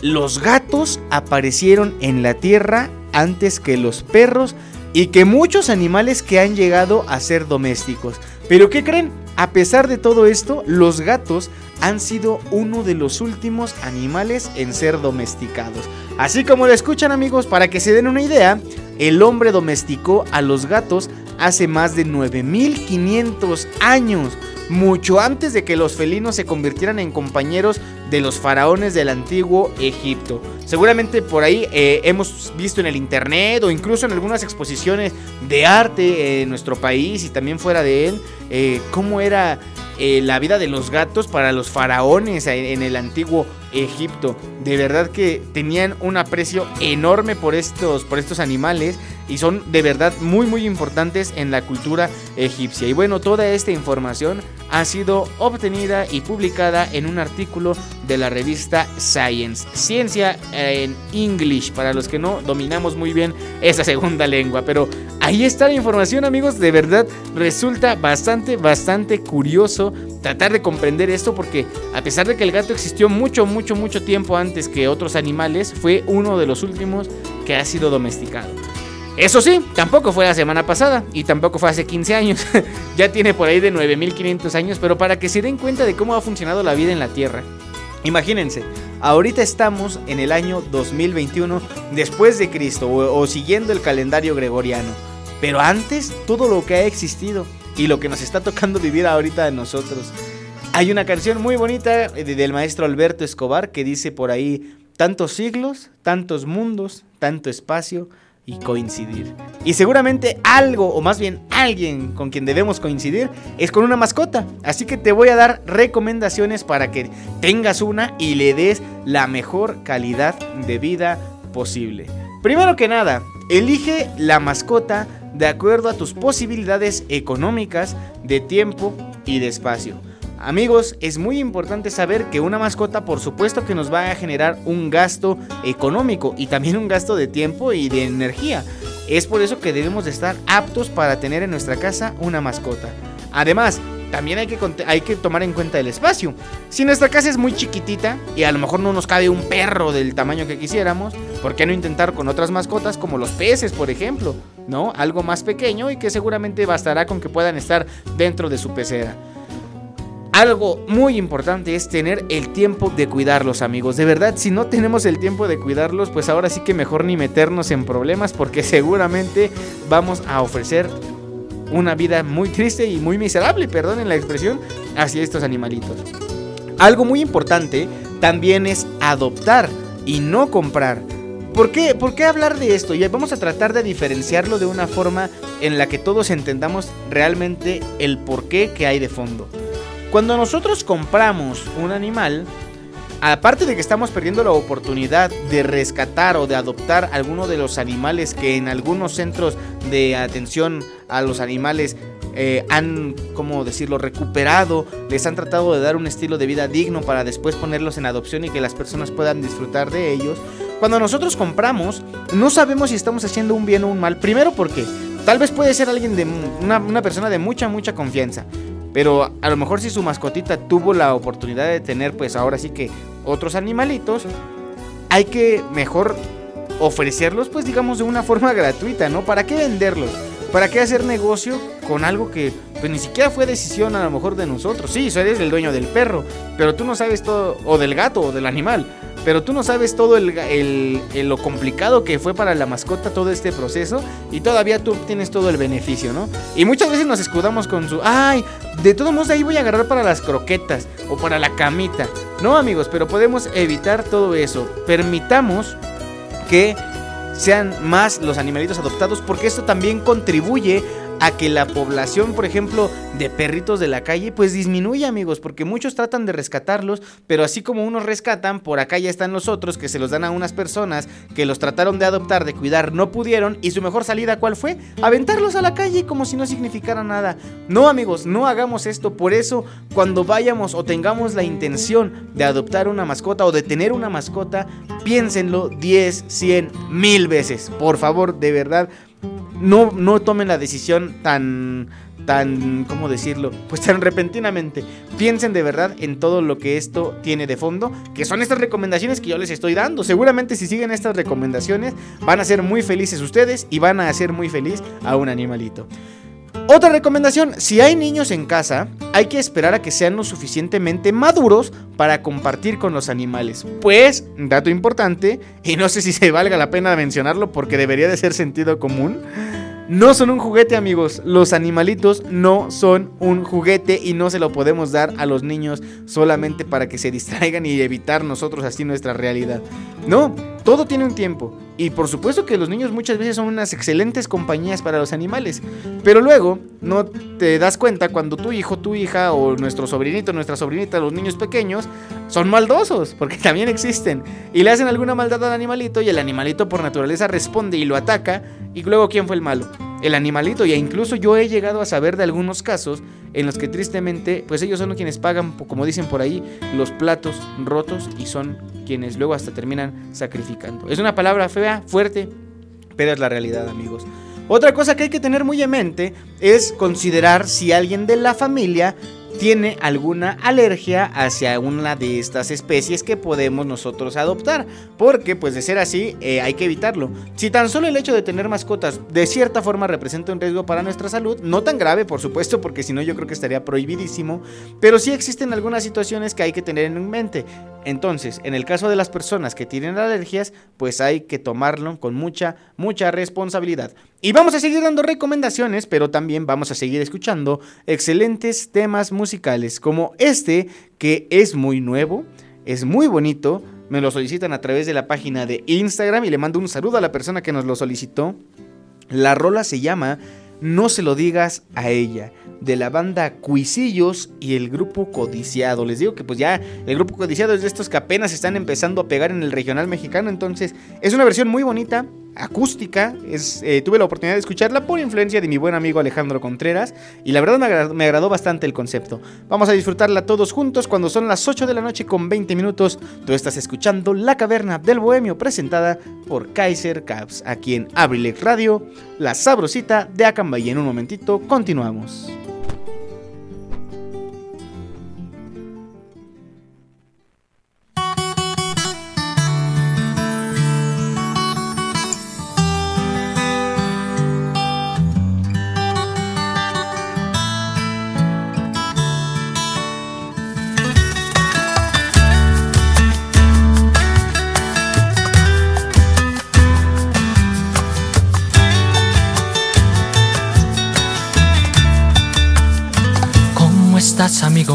Los gatos aparecieron en la tierra antes que los perros y que muchos animales que han llegado a ser domésticos. Pero ¿qué creen? A pesar de todo esto, los gatos han sido uno de los últimos animales en ser domesticados. Así como lo escuchan amigos, para que se den una idea, el hombre domesticó a los gatos hace más de 9500 años, mucho antes de que los felinos se convirtieran en compañeros de los faraones del antiguo Egipto. Seguramente por ahí eh, hemos visto en el internet o incluso en algunas exposiciones de arte en nuestro país y también fuera de él, eh, cómo era eh, la vida de los gatos para los faraones en, el antiguo Egipto. De verdad que tenían un aprecio enorme por estos, por estos animales y son de verdad muy muy importantes en la cultura egipcia. Y bueno, toda esta información ha sido obtenida y publicada en un artículo de la revista Science, ciencia en English, para los que no dominamos muy bien esa segunda lengua. Pero ahí está la información amigos, de verdad resulta bastante, bastante curioso tratar de comprender esto porque a pesar de que el gato existió mucho, mucho, mucho tiempo antes que otros animales, fue uno de los últimos que ha sido domesticado. Eso sí, tampoco fue la semana pasada y tampoco fue hace 15 años. ya tiene por ahí de 9500 años, pero para que se den cuenta de cómo ha funcionado la vida en la Tierra. Imagínense, ahorita estamos en el año 2021 después de Cristo o, siguiendo el calendario gregoriano. Pero antes todo lo que ha existido y lo que nos está tocando vivir ahorita a nosotros. Hay una canción muy bonita eh, de- del maestro Alberto Escobar que dice por ahí, tantos siglos, tantos mundos, tanto espacio y coincidir. Y seguramente algo, o más bien alguien con quien debemos coincidir, es con una mascota. Así que te voy a dar recomendaciones para que tengas una y le des la mejor calidad de vida posible. Primero que nada, elige la mascota de acuerdo a tus posibilidades económicas, de tiempo y de espacio. Amigos, es muy importante saber que una mascota por supuesto que nos va a generar un gasto económico y también un gasto de tiempo y de energía. Es por eso que debemos de estar aptos para tener en nuestra casa una mascota. Además, también hay que, hay que tomar en cuenta el espacio. Si nuestra casa es muy chiquitita y a lo mejor no nos cabe un perro del tamaño que quisiéramos, ¿por qué no intentar con otras mascotas como los peces, por ejemplo? ¿No? Algo más pequeño y que seguramente bastará con que puedan estar dentro de su pecera. Algo muy importante es tener el tiempo de cuidarlos, amigos. De verdad, si no tenemos el tiempo de cuidarlos, pues ahora sí que mejor ni meternos en problemas porque seguramente vamos a ofrecer una vida muy triste y muy miserable, perdonen la expresión, hacia estos animalitos. Algo muy importante también es adoptar y no comprar. ¿Por qué? ¿Por qué hablar de esto? Y vamos a tratar de diferenciarlo de una forma en la que todos entendamos realmente el porqué que hay de fondo. Cuando nosotros compramos un animal, aparte de que estamos perdiendo la oportunidad de rescatar o de adoptar alguno de los animales que en algunos centros de atención a los animales eh, han, ¿cómo decirlo?, recuperado, les han tratado de dar un estilo de vida digno para después ponerlos en adopción y que las personas puedan disfrutar de ellos. Cuando nosotros compramos, no sabemos si estamos haciendo un bien o un mal. Primero porque tal vez puede ser alguien de una, una persona de mucha, mucha confianza. Pero a lo mejor si su mascotita tuvo la oportunidad de tener, pues ahora sí que otros animalitos, hay que mejor ofrecerlos, pues digamos, de una forma gratuita, ¿no? ¿Para qué venderlos? ¿Para qué hacer negocio con algo que pues ni siquiera fue decisión a lo mejor de nosotros? Sí, eres el dueño del perro, pero tú no sabes todo, o del gato, o del animal, pero tú no sabes todo el, lo complicado que fue para la mascota todo este proceso y todavía tú tienes todo el beneficio, ¿no? Y muchas veces nos escudamos con su, ay, de todos modos ahí voy a agarrar para las croquetas o para la camita. No, amigos, pero podemos evitar todo eso. Permitamos que sean más los animalitos adoptados porque esto también contribuye a que la población, por ejemplo, de perritos de la calle, pues disminuya, amigos, porque muchos tratan de rescatarlos, pero así como unos rescatan, por acá ya están los otros que se los dan a unas personas que los trataron de adoptar, de cuidar, no pudieron, y su mejor salida, ¿cuál fue? Aventarlos a la calle como si no significara nada. No, amigos, no hagamos esto, por eso, cuando vayamos o tengamos la intención de adoptar una mascota o de tener una mascota, piénsenlo 10, 100, mil veces. Por favor, de verdad, no, no tomen la decisión tan, tan, ¿cómo decirlo? Pues tan repentinamente. Piensen de verdad en todo lo que esto tiene de fondo, que son estas recomendaciones que yo les estoy dando. Seguramente si siguen estas recomendaciones van a ser muy felices ustedes y van a hacer muy feliz a un animalito. Otra recomendación, si hay niños en casa, hay que esperar a que sean lo suficientemente maduros para compartir con los animales. Pues, dato importante, y no sé si se valga la pena mencionarlo porque debería de ser sentido común, no son un juguete amigos, los animalitos no son un juguete y no se lo podemos dar a los niños solamente para que se distraigan y evitar nosotros así nuestra realidad. No, todo tiene un tiempo. Y por supuesto que los niños muchas veces son unas excelentes compañías para los animales. Pero luego no te das cuenta cuando tu hijo, tu hija o nuestro sobrinito, nuestra sobrinita, los niños pequeños son maldosos, porque también existen. Y le hacen alguna maldad al animalito y el animalito por naturaleza responde y lo ataca. Y luego ¿quién fue el malo? El animalito. Y incluso yo he llegado a saber de algunos casos en los que tristemente, pues ellos son quienes pagan, como dicen por ahí, los platos rotos y son quienes luego hasta terminan sacrificando. Es una palabra fea, fuerte, pero es la realidad, amigos. Otra cosa que hay que tener muy en mente es considerar si alguien de la familia tiene alguna alergia hacia una de estas especies que podemos nosotros adoptar. Porque, pues de ser así, eh, hay que evitarlo. Si tan solo el hecho de tener mascotas de cierta forma representa un riesgo para nuestra salud, no tan grave, por supuesto, porque si no yo creo que estaría prohibidísimo, pero sí existen algunas situaciones que hay que tener en mente. Entonces, en el caso de las personas que tienen alergias, pues hay que tomarlo con mucha, mucha responsabilidad. Y vamos a seguir dando recomendaciones, pero también vamos a seguir escuchando excelentes temas musicales como este, que es muy nuevo, es muy bonito. Me lo solicitan a través de la página de Instagram y le mando un saludo a la persona que nos lo solicitó. La rola se llama No se lo digas a ella, de la banda Cuisillos y el grupo Codiciado. Les digo que pues ya el grupo Codiciado es de estos que apenas están empezando a pegar en el regional mexicano, entonces es una versión muy bonita, acústica. Es, eh, tuve la oportunidad de escucharla por influencia de mi buen amigo Alejandro Contreras y la verdad me agradó, me agradó bastante el concepto. Vamos a disfrutarla todos juntos cuando son las 8 de la noche con 20 minutos. Tú estás escuchando La Caverna del Bohemio presentada por Kaiser Caps aquí en Abrilex Radio, la sabrosita de Acamba y en un momentito continuamos.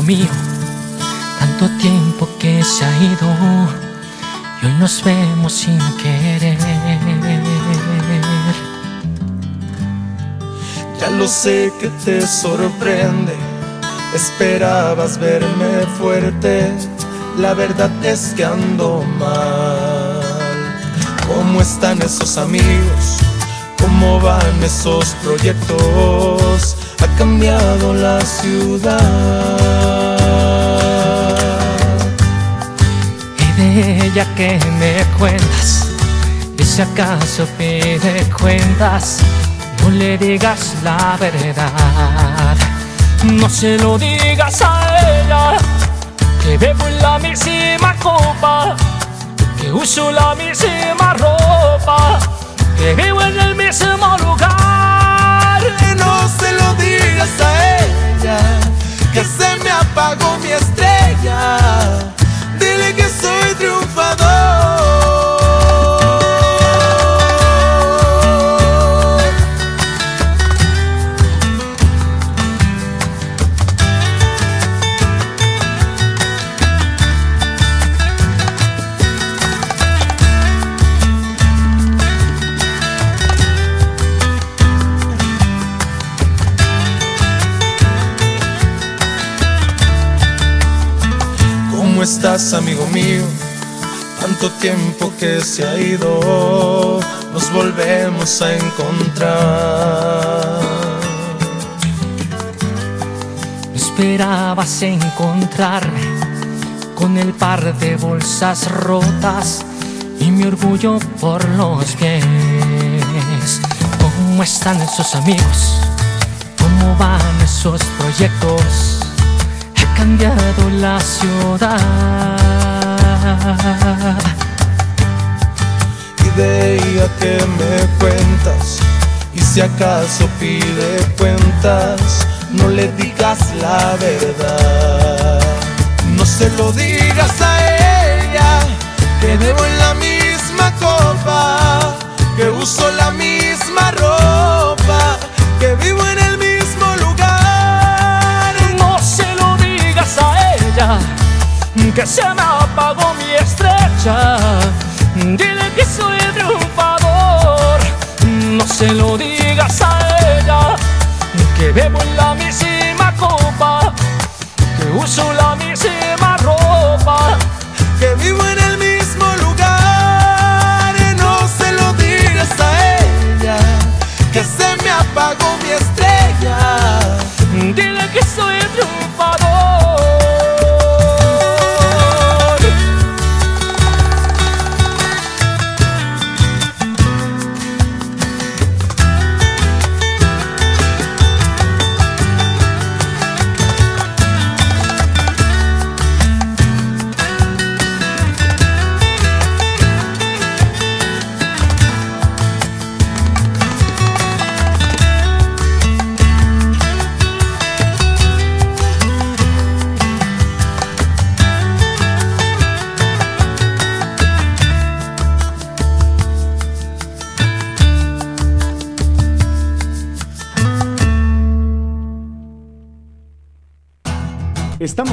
Mío? Tanto tiempo que se ha ido y hoy nos vemos sin querer. Ya lo sé que te sorprende, esperabas verme fuerte, la verdad es que ando mal. ¿Cómo están esos amigos? ¿Cómo van esos proyectos? ¿A cambiado la ciudad. Ella que me cuentas, y si acaso pide cuentas, no le digas la verdad. No se lo digas a ella, que bebo en la misma copa, que uso la misma ropa, que vivo en el mismo lugar. Que no se lo digas a ella, que se me apagó mi estrella. Amigo mío? Tanto tiempo que se ha ido, nos volvemos a encontrar. Esperabas encontrarme con el par de bolsas rotas y mi orgullo por los pies. ¿Cómo están esos amigos? ¿Cómo van esos proyectos? Cambiado la ciudad. Ella que me cuentas, y si acaso pide cuentas, no le digas la verdad. No se lo digas a ella, que bebo en la misma copa, que uso la misma ropa, que vivo en el que se me apagó mi estrella. Dile que soy triunfador. No se lo digas a ella, que bebo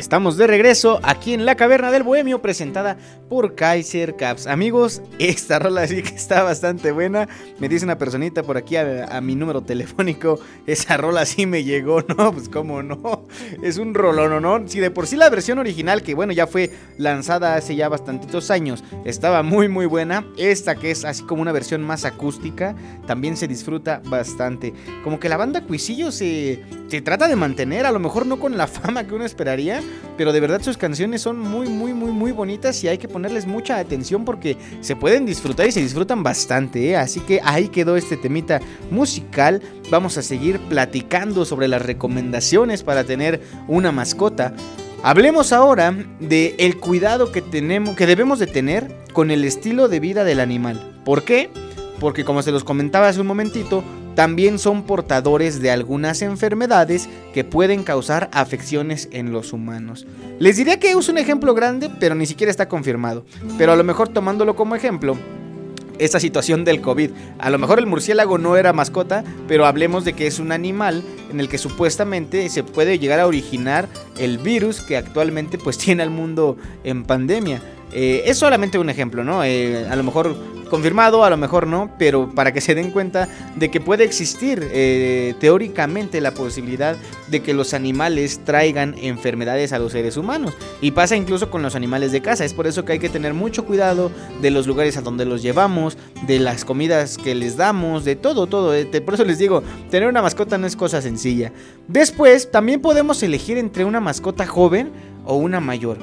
Estamos de regreso aquí en la Caverna del Bohemio presentada por Kaiser Caps. Amigos, esta rola sí que está bastante buena. Me dice una personita por aquí a, mi número telefónico, esa rola sí me llegó, ¿no? Pues cómo no. Es un rolón, ¿no? Si de por sí la versión original, que bueno, ya fue lanzada hace ya bastantitos años, estaba muy muy buena. Esta que es así como una versión más acústica, también se disfruta bastante. Como que la banda Cuisillo se trata de mantener, a lo mejor no con la fama que uno esperaría, pero de verdad sus canciones son muy, muy, muy, muy bonitas y hay que ponerles mucha atención porque se pueden disfrutar y se disfrutan bastante. ¿eh? Así que ahí quedó este temita musical. Vamos a seguir platicando sobre las recomendaciones para tener una mascota. Hablemos ahora de el cuidado que tenemos, que debemos de tener con el estilo de vida del animal. ¿Por qué? Porque como se los comentaba hace un momentito, también son portadores de algunas enfermedades que pueden causar afecciones en los humanos. Les diría que es un ejemplo grande, pero ni siquiera está confirmado. Pero a lo mejor tomándolo como ejemplo, esta situación del COVID. A lo mejor el murciélago no era mascota, pero hablemos de que es un animal en el que supuestamente se puede llegar a originar el virus que actualmente pues tiene al mundo en pandemia. Eh, es solamente un ejemplo, ¿no? Eh, a lo mejor confirmado, a lo mejor no, pero para que se den cuenta de que puede existir eh, teóricamente la posibilidad de que los animales traigan enfermedades a los seres humanos. Y pasa incluso con los animales de casa. Es por eso que hay que tener mucho cuidado de los lugares a donde los llevamos, de las comidas que les damos, de todo, todo. Por eso les digo, tener una mascota no es cosa sencilla. Después, también podemos elegir entre una mascota joven o una mayor.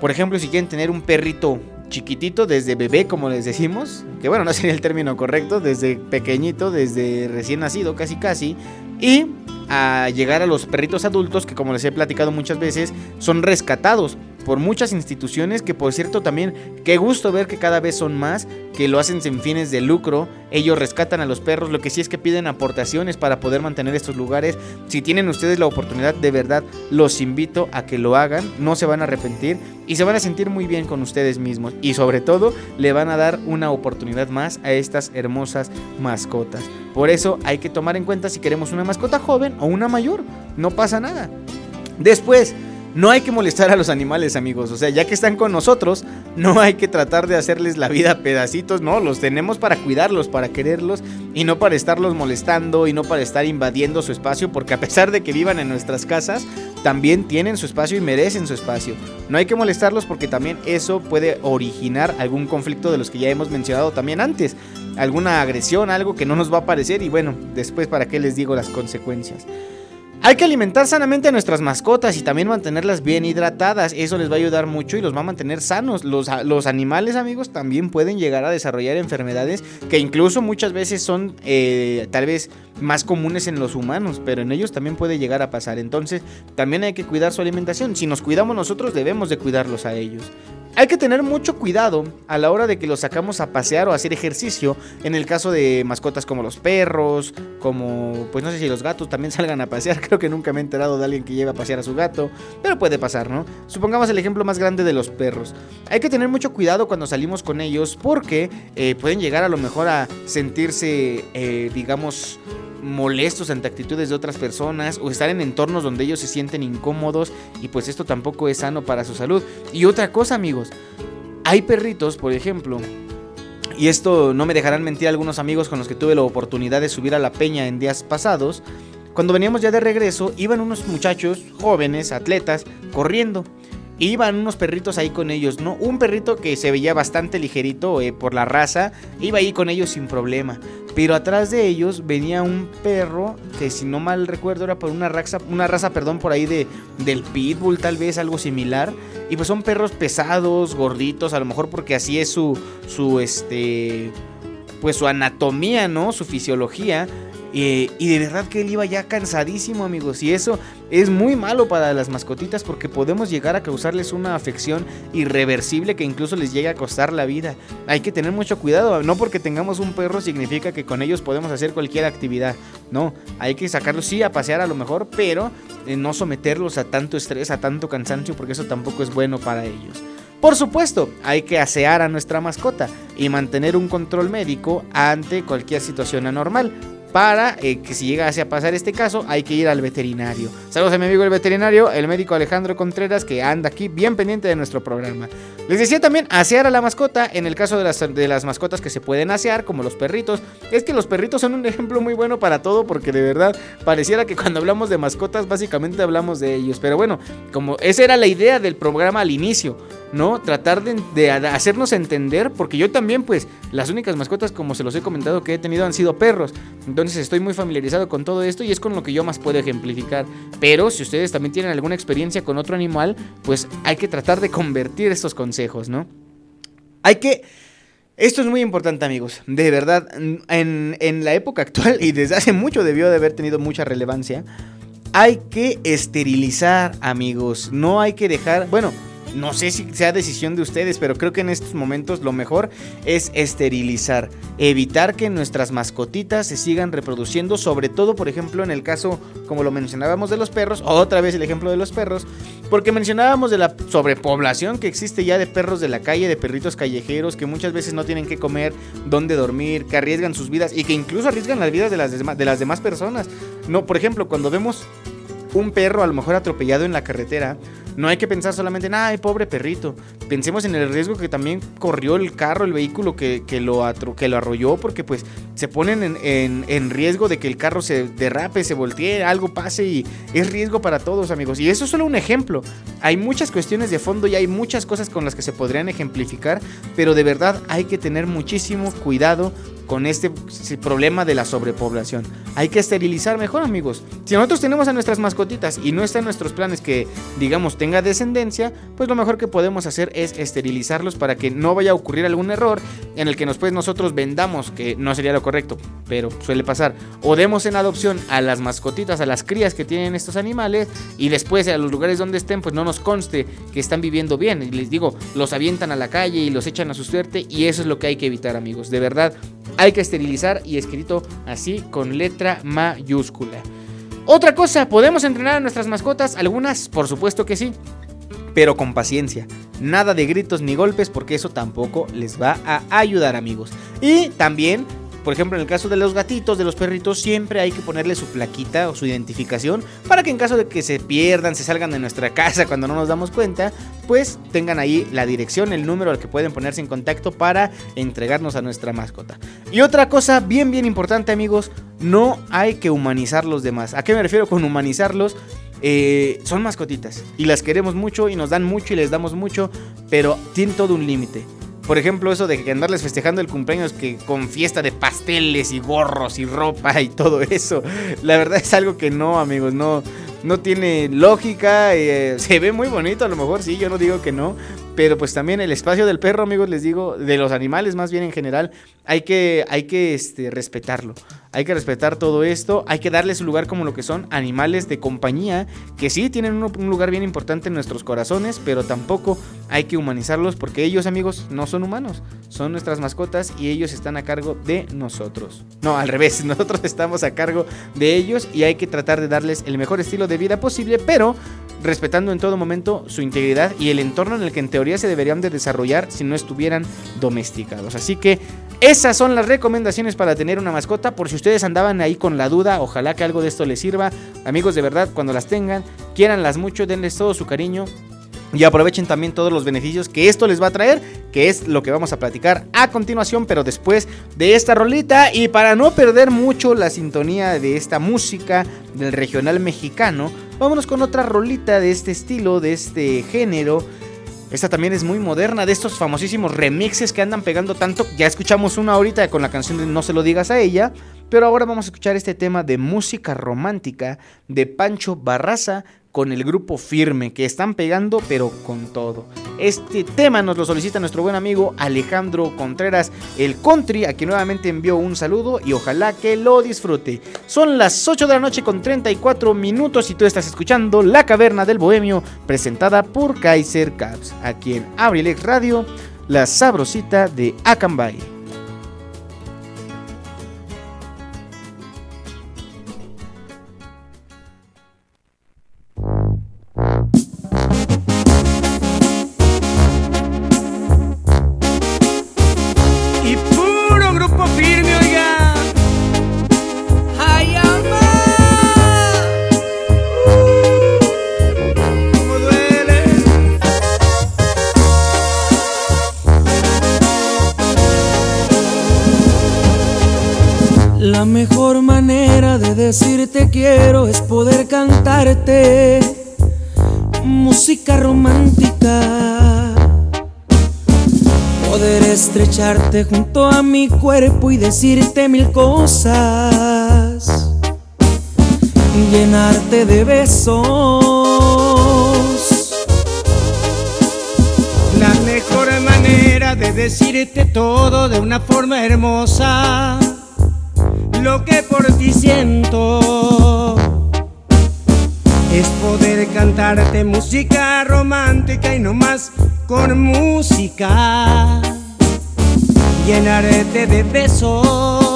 Por ejemplo, si quieren tener un perrito chiquitito, desde bebé, como les decimos, que bueno, no sería el término correcto, desde pequeñito, desde recién nacido, casi casi, y a llegar a los perritos adultos, que como les he platicado muchas veces, son rescatados por muchas instituciones que por cierto también qué gusto ver que cada vez son más que lo hacen sin fines de lucro ellos rescatan a los perros lo que sí es que piden aportaciones para poder mantener estos lugares. Si tienen ustedes la oportunidad de verdad los invito a que lo hagan no se van a arrepentir y se van a sentir muy bien con ustedes mismos. Y sobre todo le van a dar una oportunidad más a estas hermosas mascotas. Por eso hay que tomar en cuenta si queremos una mascota joven o una mayor no pasa nada. Después no hay que molestar a los animales, amigos. O sea, ya que están con nosotros, no hay que tratar de hacerles la vida pedacitos. No, los tenemos para cuidarlos, para quererlos y no para estarlos molestando y no para estar invadiendo su espacio. Porque a pesar de que vivan en nuestras casas, también tienen su espacio y merecen su espacio. No hay que molestarlos porque también eso puede originar algún conflicto de los que ya hemos mencionado también antes. Alguna agresión, algo que no nos va a parecer y bueno, después para qué les digo las consecuencias. Hay que alimentar sanamente a nuestras mascotas y también mantenerlas bien hidratadas. Eso les va a ayudar mucho y los va a mantener sanos. Los, los animales, amigos, también pueden llegar a desarrollar enfermedades que incluso muchas veces son eh, tal vez más comunes en los humanos, pero en ellos también puede llegar a pasar. Entonces, también hay que cuidar su alimentación. Si nos cuidamos nosotros, debemos de cuidarlos a ellos. Hay que tener mucho cuidado a la hora de que los sacamos a pasear o hacer ejercicio. En el caso de mascotas como los perros, como, pues no sé si los gatos también salgan a pasear. Creo que nunca me he enterado de alguien que lleve a pasear a su gato, pero puede pasar, ¿no? Supongamos el ejemplo más grande de los perros. Hay que tener mucho cuidado cuando salimos con ellos porque eh, pueden llegar a lo mejor a sentirse, eh, digamos, molestos ante actitudes de otras personas o estar en entornos donde ellos se sienten incómodos y pues esto tampoco es sano para su salud. Y otra cosa amigos, hay perritos, por ejemplo, y esto no me dejarán mentir algunos amigos con los que tuve la oportunidad de subir a la peña en días pasados, cuando veníamos ya de regreso, iban unos muchachos jóvenes, atletas, corriendo. Iban unos perritos ahí con ellos, ¿no? Un perrito que se veía bastante ligerito eh, por la raza, iba ahí con ellos sin problema. Pero atrás de ellos venía un perro que si no mal recuerdo era por una raza, una raza, perdón, por ahí de del pitbull, tal vez algo similar. Y pues son perros pesados, gorditos, a lo mejor porque así es su su este pues su anatomía, ¿no? Su fisiología. Eh, y de verdad que él iba ya cansadísimo, amigos. Y eso es muy malo para las mascotitas porque podemos llegar a causarles una afección irreversible que incluso les llegue a costar la vida. Hay que tener mucho cuidado. No porque tengamos un perro significa que con ellos podemos hacer cualquier actividad. No, hay que sacarlos sí a pasear a lo mejor, pero eh, no someterlos a tanto estrés, a tanto cansancio, porque eso tampoco es bueno para ellos. Por supuesto, hay que asear a nuestra mascota y mantener un control médico ante cualquier situación anormal para eh, que si llegase a pasar este caso hay que ir al veterinario. Saludos a mi amigo el veterinario, el médico Alejandro Contreras que anda aquí bien pendiente de nuestro programa. Les decía también asear a la mascota en el caso de las, de las mascotas que se pueden asear como los perritos. Es que los perritos son un ejemplo muy bueno para todo porque de verdad pareciera que cuando hablamos de mascotas básicamente hablamos de ellos. Pero bueno, como esa era la idea del programa al inicio. ¿No? Tratar de, de, hacernos entender, porque yo también, pues, las únicas mascotas, como se los he comentado, que he tenido han sido perros. Entonces estoy muy familiarizado con todo esto y es con lo que yo más puedo ejemplificar. Pero si ustedes también tienen alguna experiencia con otro animal, pues hay que tratar de convertir estos consejos, ¿no? Hay que... Esto es muy importante amigos, de verdad, en, en la época actual y desde hace mucho debió de haber tenido mucha relevancia, hay que esterilizar amigos, no hay que dejar, bueno, no sé si sea decisión de ustedes, pero creo que en estos momentos lo mejor es esterilizar, evitar que nuestras mascotitas se sigan reproduciendo, sobre todo por ejemplo en el caso, como lo mencionábamos de los perros, otra vez el ejemplo de los perros, porque mencionábamos de la sobrepoblación que existe ya de perros de la calle, de perritos callejeros, que muchas veces no tienen que comer, dónde dormir, que arriesgan sus vidas y que incluso arriesgan las vidas de las, de las demás personas. No, por ejemplo, cuando vemos un perro a lo mejor atropellado en la carretera, No hay que pensar solamente en, ay, pobre perrito. Pensemos en el riesgo que también corrió el carro, el vehículo que, que lo, que lo arrolló, porque pues se ponen en, en- en riesgo de que el carro se derrape, se voltee, algo pase y es riesgo para todos, amigos. Y eso es solo un ejemplo. Hay muchas cuestiones de fondo y hay muchas cosas con las que se podrían ejemplificar, pero de verdad hay que tener muchísimo cuidado con este problema de la sobrepoblación. Hay que esterilizar mejor, amigos. Si nosotros tenemos a nuestras mascotitas y no está en nuestros planes que, digamos, tenga descendencia, pues lo mejor que podemos hacer es esterilizarlos para que no vaya a ocurrir algún error en el que después nosotros vendamos, que no sería lo correcto, pero suele pasar, o demos en adopción a las mascotitas, a las crías que tienen estos animales y después a los lugares donde estén, pues no nos conste que están viviendo bien. Y les digo, los avientan a la calle y los echan a su suerte y eso es lo que hay que evitar, amigos. De verdad, hay que esterilizar y escrito así con letra mayúscula. Otra cosa, ¿podemos entrenar a nuestras mascotas? Algunas, por supuesto que sí, pero con paciencia. Nada de gritos ni golpes porque eso tampoco les va a ayudar, amigos. Y también, por ejemplo, en el caso de los gatitos, de los perritos, siempre hay que ponerle su plaquita o su identificación para que en caso de que se pierdan, se salgan de nuestra casa cuando no nos damos cuenta, pues tengan ahí la dirección, el número al que pueden ponerse en contacto para entregarnos a nuestra mascota. Y otra cosa bien, bien importante, amigos, no hay que humanizar los demás. ¿A qué me refiero con humanizarlos? Eh, son mascotitas y las queremos mucho y nos dan mucho y les damos mucho, pero tienen todo un límite. Por ejemplo, eso de que andarles festejando el cumpleaños que con fiesta de pasteles y gorros y ropa y todo eso. La verdad es algo que no, amigos, no, no tiene lógica. eh, se ve muy bonito, a lo mejor sí, yo no digo que no. Pero pues también el espacio del perro, amigos, les digo, de los animales más bien en general, hay que, hay que este, respetarlo. Hay que respetar todo esto, hay que darles un lugar como lo que son animales de compañía, que sí tienen un lugar bien importante en nuestros corazones, pero tampoco hay que humanizarlos porque ellos, amigos, no son humanos, son nuestras mascotas y ellos están a cargo de nosotros. No, al revés, nosotros estamos a cargo de ellos y hay que tratar de darles el mejor estilo de vida posible, pero respetando en todo momento su integridad y el entorno en el que en teoría se deberían de desarrollar si no estuvieran domesticados. Así que esas son las recomendaciones para tener una mascota. Por si ustedes andaban ahí con la duda, ojalá que algo de esto les sirva. Amigos, de verdad, cuando las tengan, quiéranlas mucho, denles todo su cariño. Y aprovechen también todos los beneficios que esto les va a traer, que es lo que vamos a platicar a continuación, pero después de esta rolita. Y para no perder mucho la sintonía de esta música del regional mexicano, vámonos con otra rolita de este estilo, de este género. Esta también es muy moderna, de estos famosísimos remixes que andan pegando tanto. Ya escuchamos una ahorita con la canción de No se lo digas a ella. Pero ahora vamos a escuchar este tema de música romántica de Pancho Barraza con el grupo Firme, que están pegando pero con todo. Este tema nos lo solicita nuestro buen amigo Alejandro Contreras, el country, a quien nuevamente envió un saludo y ojalá que lo disfrute. Son las 8 de la noche con 34 minutos y tú estás escuchando La Caverna del Bohemio, presentada por Kaiser Caps, aquí en Abrilex Radio, la sabrosita de Acambay. La mejor manera de decirte quiero es poder cantarte música romántica. Poder estrecharte junto a mi cuerpo y decirte mil cosas. Llenarte de besos. La mejor manera de decirte todo de una forma hermosa. Lo que por ti siento es poder cantarte música romántica y no más con música. Llenarte de besos.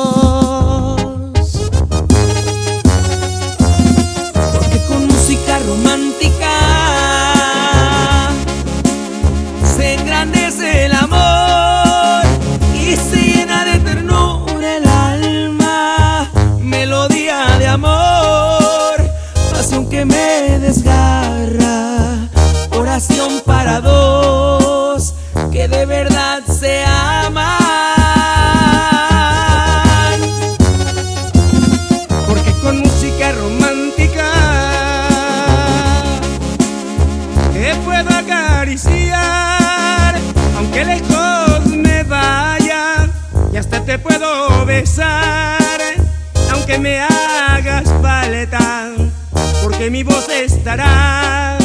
Mi voz estará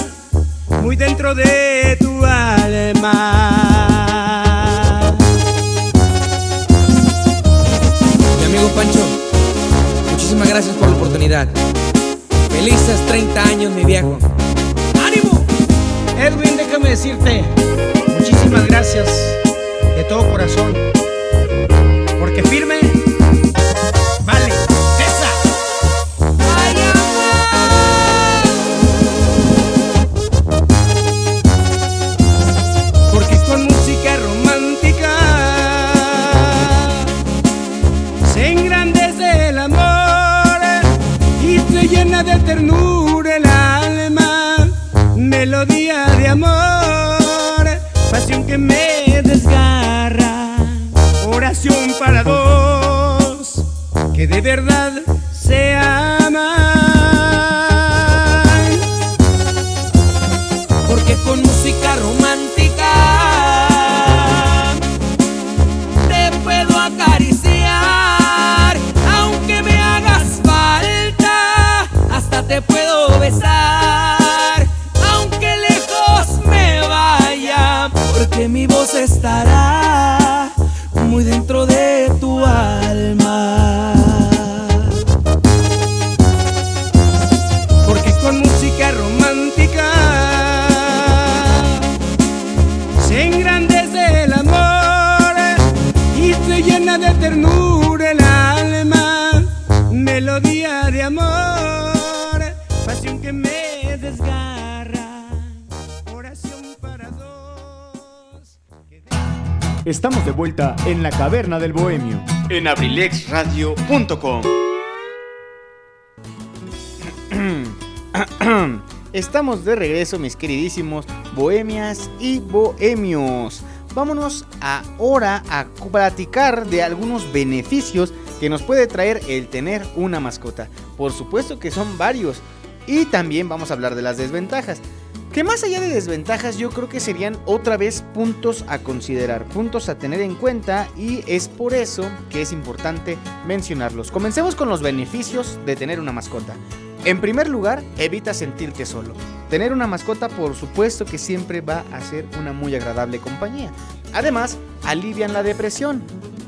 muy dentro de tu alma. Mi amigo Pancho, muchísimas gracias por la oportunidad. Felices 30 años, mi viejo. ¡Ánimo! Edwin, déjame decirte muchísimas gracias de todo corazón. Porque firme, en la caverna del bohemio. En abrilexradio.com. Estamos de regreso, mis queridísimos bohemias y bohemios. Vámonos ahora a platicar de algunos beneficios que nos puede traer el tener una mascota. Por supuesto que son varios. Y también vamos a hablar de las desventajas. Que más allá de desventajas, yo creo que serían otra vez puntos a considerar, puntos a tener en cuenta y es por eso que es importante mencionarlos. Comencemos con los beneficios de tener una mascota. En primer lugar, evita sentirte solo. Tener una mascota por supuesto que siempre va a ser una muy agradable compañía. Además, alivian la depresión.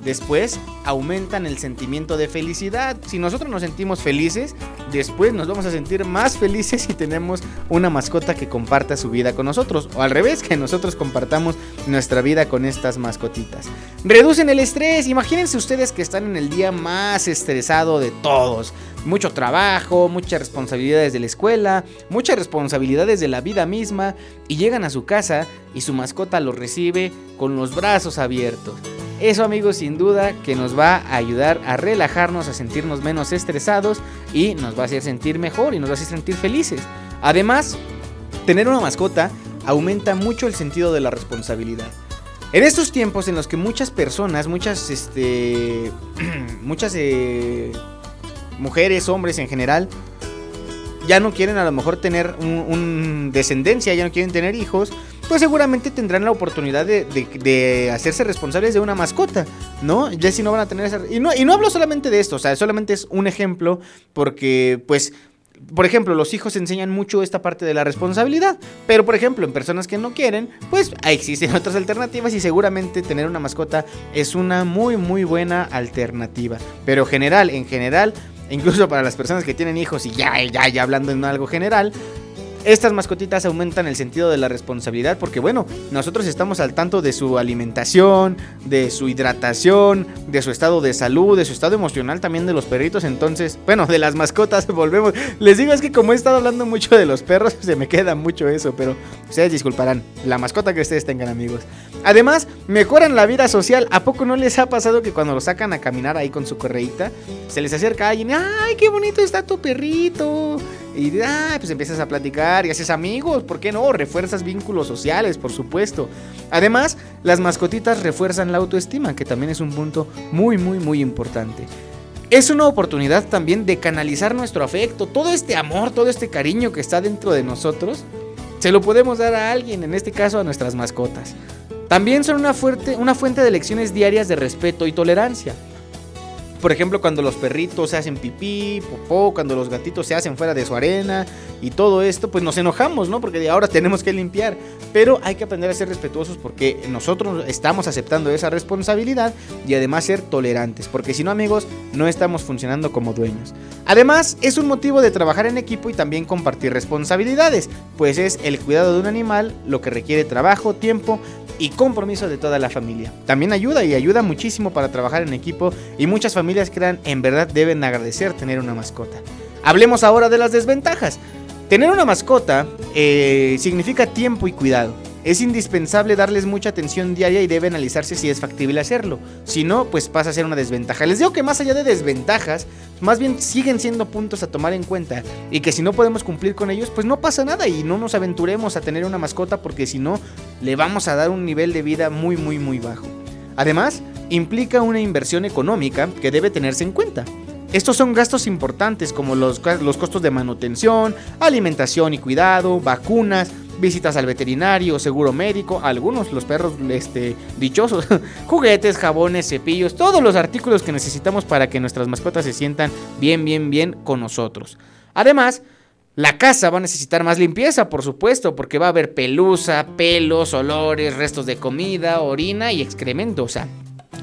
Después, aumentan el sentimiento de felicidad. Si nosotros nos sentimos felices, después nos vamos a sentir más felices si tenemos una mascota que comparta su vida con nosotros. O al revés, que nosotros compartamos nuestra vida con estas mascotitas. Reducen el estrés. Imagínense ustedes que están en el día más estresado de todos. Mucho trabajo, muchas responsabilidades de la escuela, muchas responsabilidades de la vida misma. Y llegan a su casa y su mascota los recibe con los brazos abiertos. Eso amigos sin duda que nos va a ayudar a relajarnos, a sentirnos menos estresados y nos va a hacer sentir mejor y nos va a hacer sentir felices. Además, tener una mascota aumenta mucho el sentido de la responsabilidad. En estos tiempos en los que muchas personas, muchas, este, muchas eh, mujeres, hombres en general, ya no quieren a lo mejor tener un, descendencia, ya no quieren tener hijos, pues seguramente tendrán la oportunidad de, de- de hacerse responsables de una mascota, ¿no? Ya si no van a tener esa... Y no, y no hablo solamente de esto, o sea, solamente es un ejemplo porque, pues, por ejemplo, los hijos enseñan mucho esta parte de la responsabilidad, pero por ejemplo, en personas que no quieren, pues existen otras alternativas y seguramente tener una mascota es una muy muy buena alternativa. Pero general, en general, incluso para las personas que tienen hijos y ya ya ya hablando en algo general, estas mascotitas aumentan el sentido de la responsabilidad porque bueno, nosotros estamos al tanto de su alimentación, de su hidratación, de su estado de salud, de su estado emocional también de los perritos, entonces, bueno, de las mascotas volvemos. Les digo es que como he estado hablando mucho de los perros, se me queda mucho eso, pero ustedes disculparán, la mascota que ustedes tengan amigos. Además, mejoran la vida social. ¿A poco no les ha pasado que cuando lo sacan a caminar ahí con su correíta, se les acerca alguien, ay, qué bonito está tu perrito? Y ah, pues empiezas a platicar y haces amigos, ¿por qué no? Refuerzas vínculos sociales, por supuesto. Además, las mascotitas refuerzan la autoestima, que también es un punto muy, muy, muy importante. Es una oportunidad también de canalizar nuestro afecto, todo este amor, todo este cariño que está dentro de nosotros, se lo podemos dar a alguien, en este caso a nuestras mascotas. También son una, fuerte, una fuente de lecciones diarias de respeto y tolerancia. Por ejemplo, cuando los perritos se hacen pipí, popó, cuando los gatitos se hacen fuera de su arena y todo esto, pues nos enojamos, ¿no? Porque de ahora tenemos que limpiar. Pero hay que aprender a ser respetuosos porque nosotros estamos aceptando esa responsabilidad y además ser tolerantes. Porque si no, amigos, no estamos funcionando como dueños. Además, es un motivo de trabajar en equipo y también compartir responsabilidades, pues es el cuidado de un animal lo que requiere trabajo, tiempo y compromiso de toda la familia. También ayuda y ayuda muchísimo para trabajar en equipo y muchas familias crean en verdad deben agradecer tener una mascota. Hablemos ahora de las desventajas. Tener una mascota eh, significa tiempo y cuidado. Es indispensable darles mucha atención diaria y debe analizarse si es factible hacerlo. Si no, pues pasa a ser una desventaja. Les digo que más allá de desventajas, más bien siguen siendo puntos a tomar en cuenta y que si no podemos cumplir con ellos, pues no pasa nada y no nos aventuremos a tener una mascota porque si no, le vamos a dar un nivel de vida muy, muy, muy bajo. Además, implica una inversión económica que debe tenerse en cuenta. Estos son gastos importantes como los, los costos de manutención, alimentación y cuidado, vacunas, visitas al veterinario, seguro médico, algunos, los perros este, dichosos, juguetes, jabones, cepillos, todos los artículos que necesitamos para que nuestras mascotas se sientan bien, bien, bien con nosotros. Además, la casa va a necesitar más limpieza, por supuesto, porque va a haber pelusa, pelos, olores, restos de comida, orina y excremento. O sea,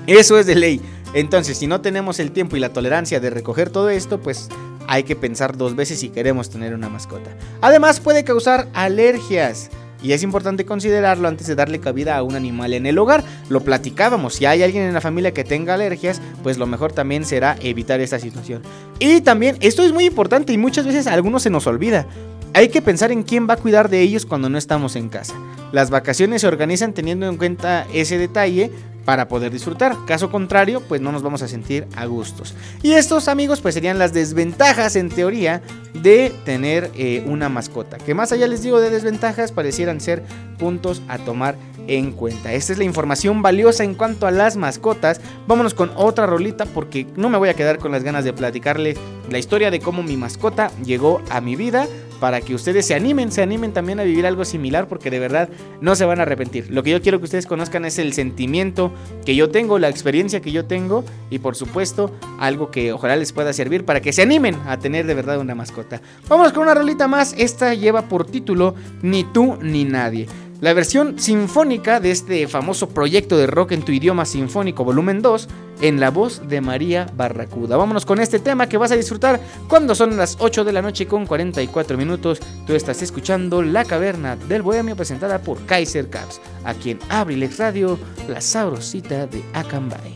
eso es de ley. Entonces, si no tenemos el tiempo y la tolerancia de recoger todo esto, pues hay que pensar dos veces si queremos tener una mascota. Además, puede causar alergias. Y es importante considerarlo antes de darle cabida a un animal en el hogar. Lo platicábamos, si hay alguien en la familia que tenga alergias, pues lo mejor también será evitar esta situación. Y también, esto es muy importante y muchas veces a algunos se nos olvida. Hay que pensar en quién va a cuidar de ellos cuando no estamos en casa. Las vacaciones se organizan teniendo en cuenta ese detalle para poder disfrutar. Caso contrario, pues no nos vamos a sentir a gustos. Y estos amigos pues serían las desventajas en teoría de tener eh, una mascota. Que más allá les digo de desventajas parecieran ser puntos a tomar en cuenta. Esta es la información valiosa en cuanto a las mascotas. Vámonos con otra rolita porque no me voy a quedar con las ganas de platicarles la historia de cómo mi mascota llegó a mi vida para que ustedes se animen, se animen también a vivir algo similar porque de verdad no se van a arrepentir. Lo que yo quiero que ustedes conozcan es el sentimiento que yo tengo, la experiencia que yo tengo y por supuesto algo que ojalá les pueda servir para que se animen a tener de verdad una mascota. Vamos con una rolita más, esta lleva por título Ni tú ni nadie. La versión sinfónica de este famoso proyecto de rock en tu idioma sinfónico volumen 2 en la voz de María Barracuda. Vámonos con este tema que vas a disfrutar cuando son las 8 de la noche con 44 minutos. Tú estás escuchando La Caverna del Bohemio presentada por Kaiser Caps, aquí en Abrilex Radio, la sabrosita de Acambay.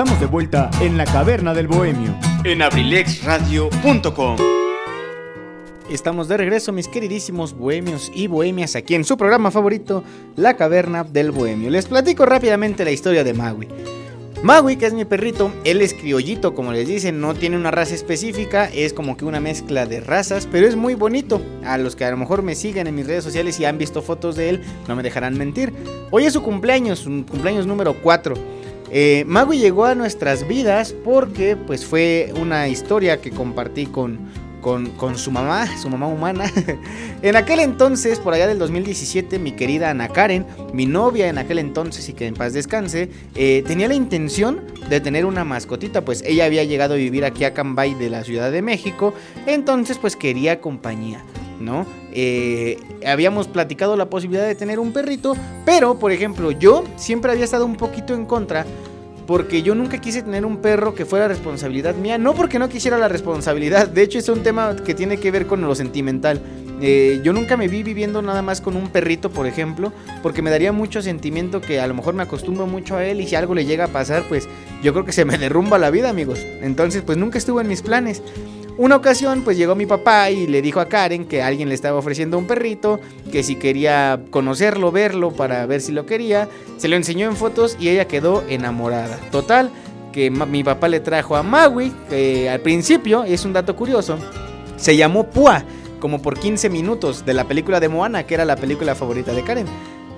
Estamos de vuelta en la caverna del bohemio. En abrilexradio.com. Estamos de regreso, mis queridísimos bohemios y bohemias, aquí en su programa favorito, La Caverna del Bohemio. Les platico rápidamente la historia de Maui. Maui, que es mi perrito, él es criollito, como les dicen, no tiene una raza específica, es como que una mezcla de razas, pero es muy bonito. A los que a lo mejor me siguen en mis redes sociales y han visto fotos de él, no me dejarán mentir. Hoy es su cumpleaños, su cumpleaños número 4. Eh, Maui llegó a nuestras vidas porque pues fue una historia que compartí con, con, con su mamá, su mamá humana. en aquel entonces, por allá del 2017, mi querida Ana Karen, mi novia en aquel entonces y que en paz descanse, eh, tenía la intención de tener una mascotita, pues ella había llegado a vivir aquí a Cambay de la Ciudad de México, entonces pues quería compañía. ¿No? Eh, habíamos platicado la posibilidad de tener un perrito, pero por ejemplo yo siempre había estado un poquito en contra porque yo nunca quise tener un perro que fuera responsabilidad mía, no porque no quisiera la responsabilidad, de hecho es un tema que tiene que ver con lo sentimental. Eh, yo nunca me vi viviendo nada más con un perrito, por ejemplo, porque me daría mucho sentimiento que a lo mejor me acostumbro mucho a él y si algo le llega a pasar, pues yo creo que se me derrumba la vida, amigos. Entonces, pues nunca estuvo en mis planes. Una ocasión, pues llegó mi papá y le dijo a Karen que alguien le estaba ofreciendo un perrito, que si quería conocerlo, verlo para ver si lo quería. Se lo enseñó en fotos y ella quedó enamorada. Total, que mi papá le trajo a Maui, que al principio, es un dato curioso, se llamó Pua, como por 15 minutos de la película de Moana, que era la película favorita de Karen.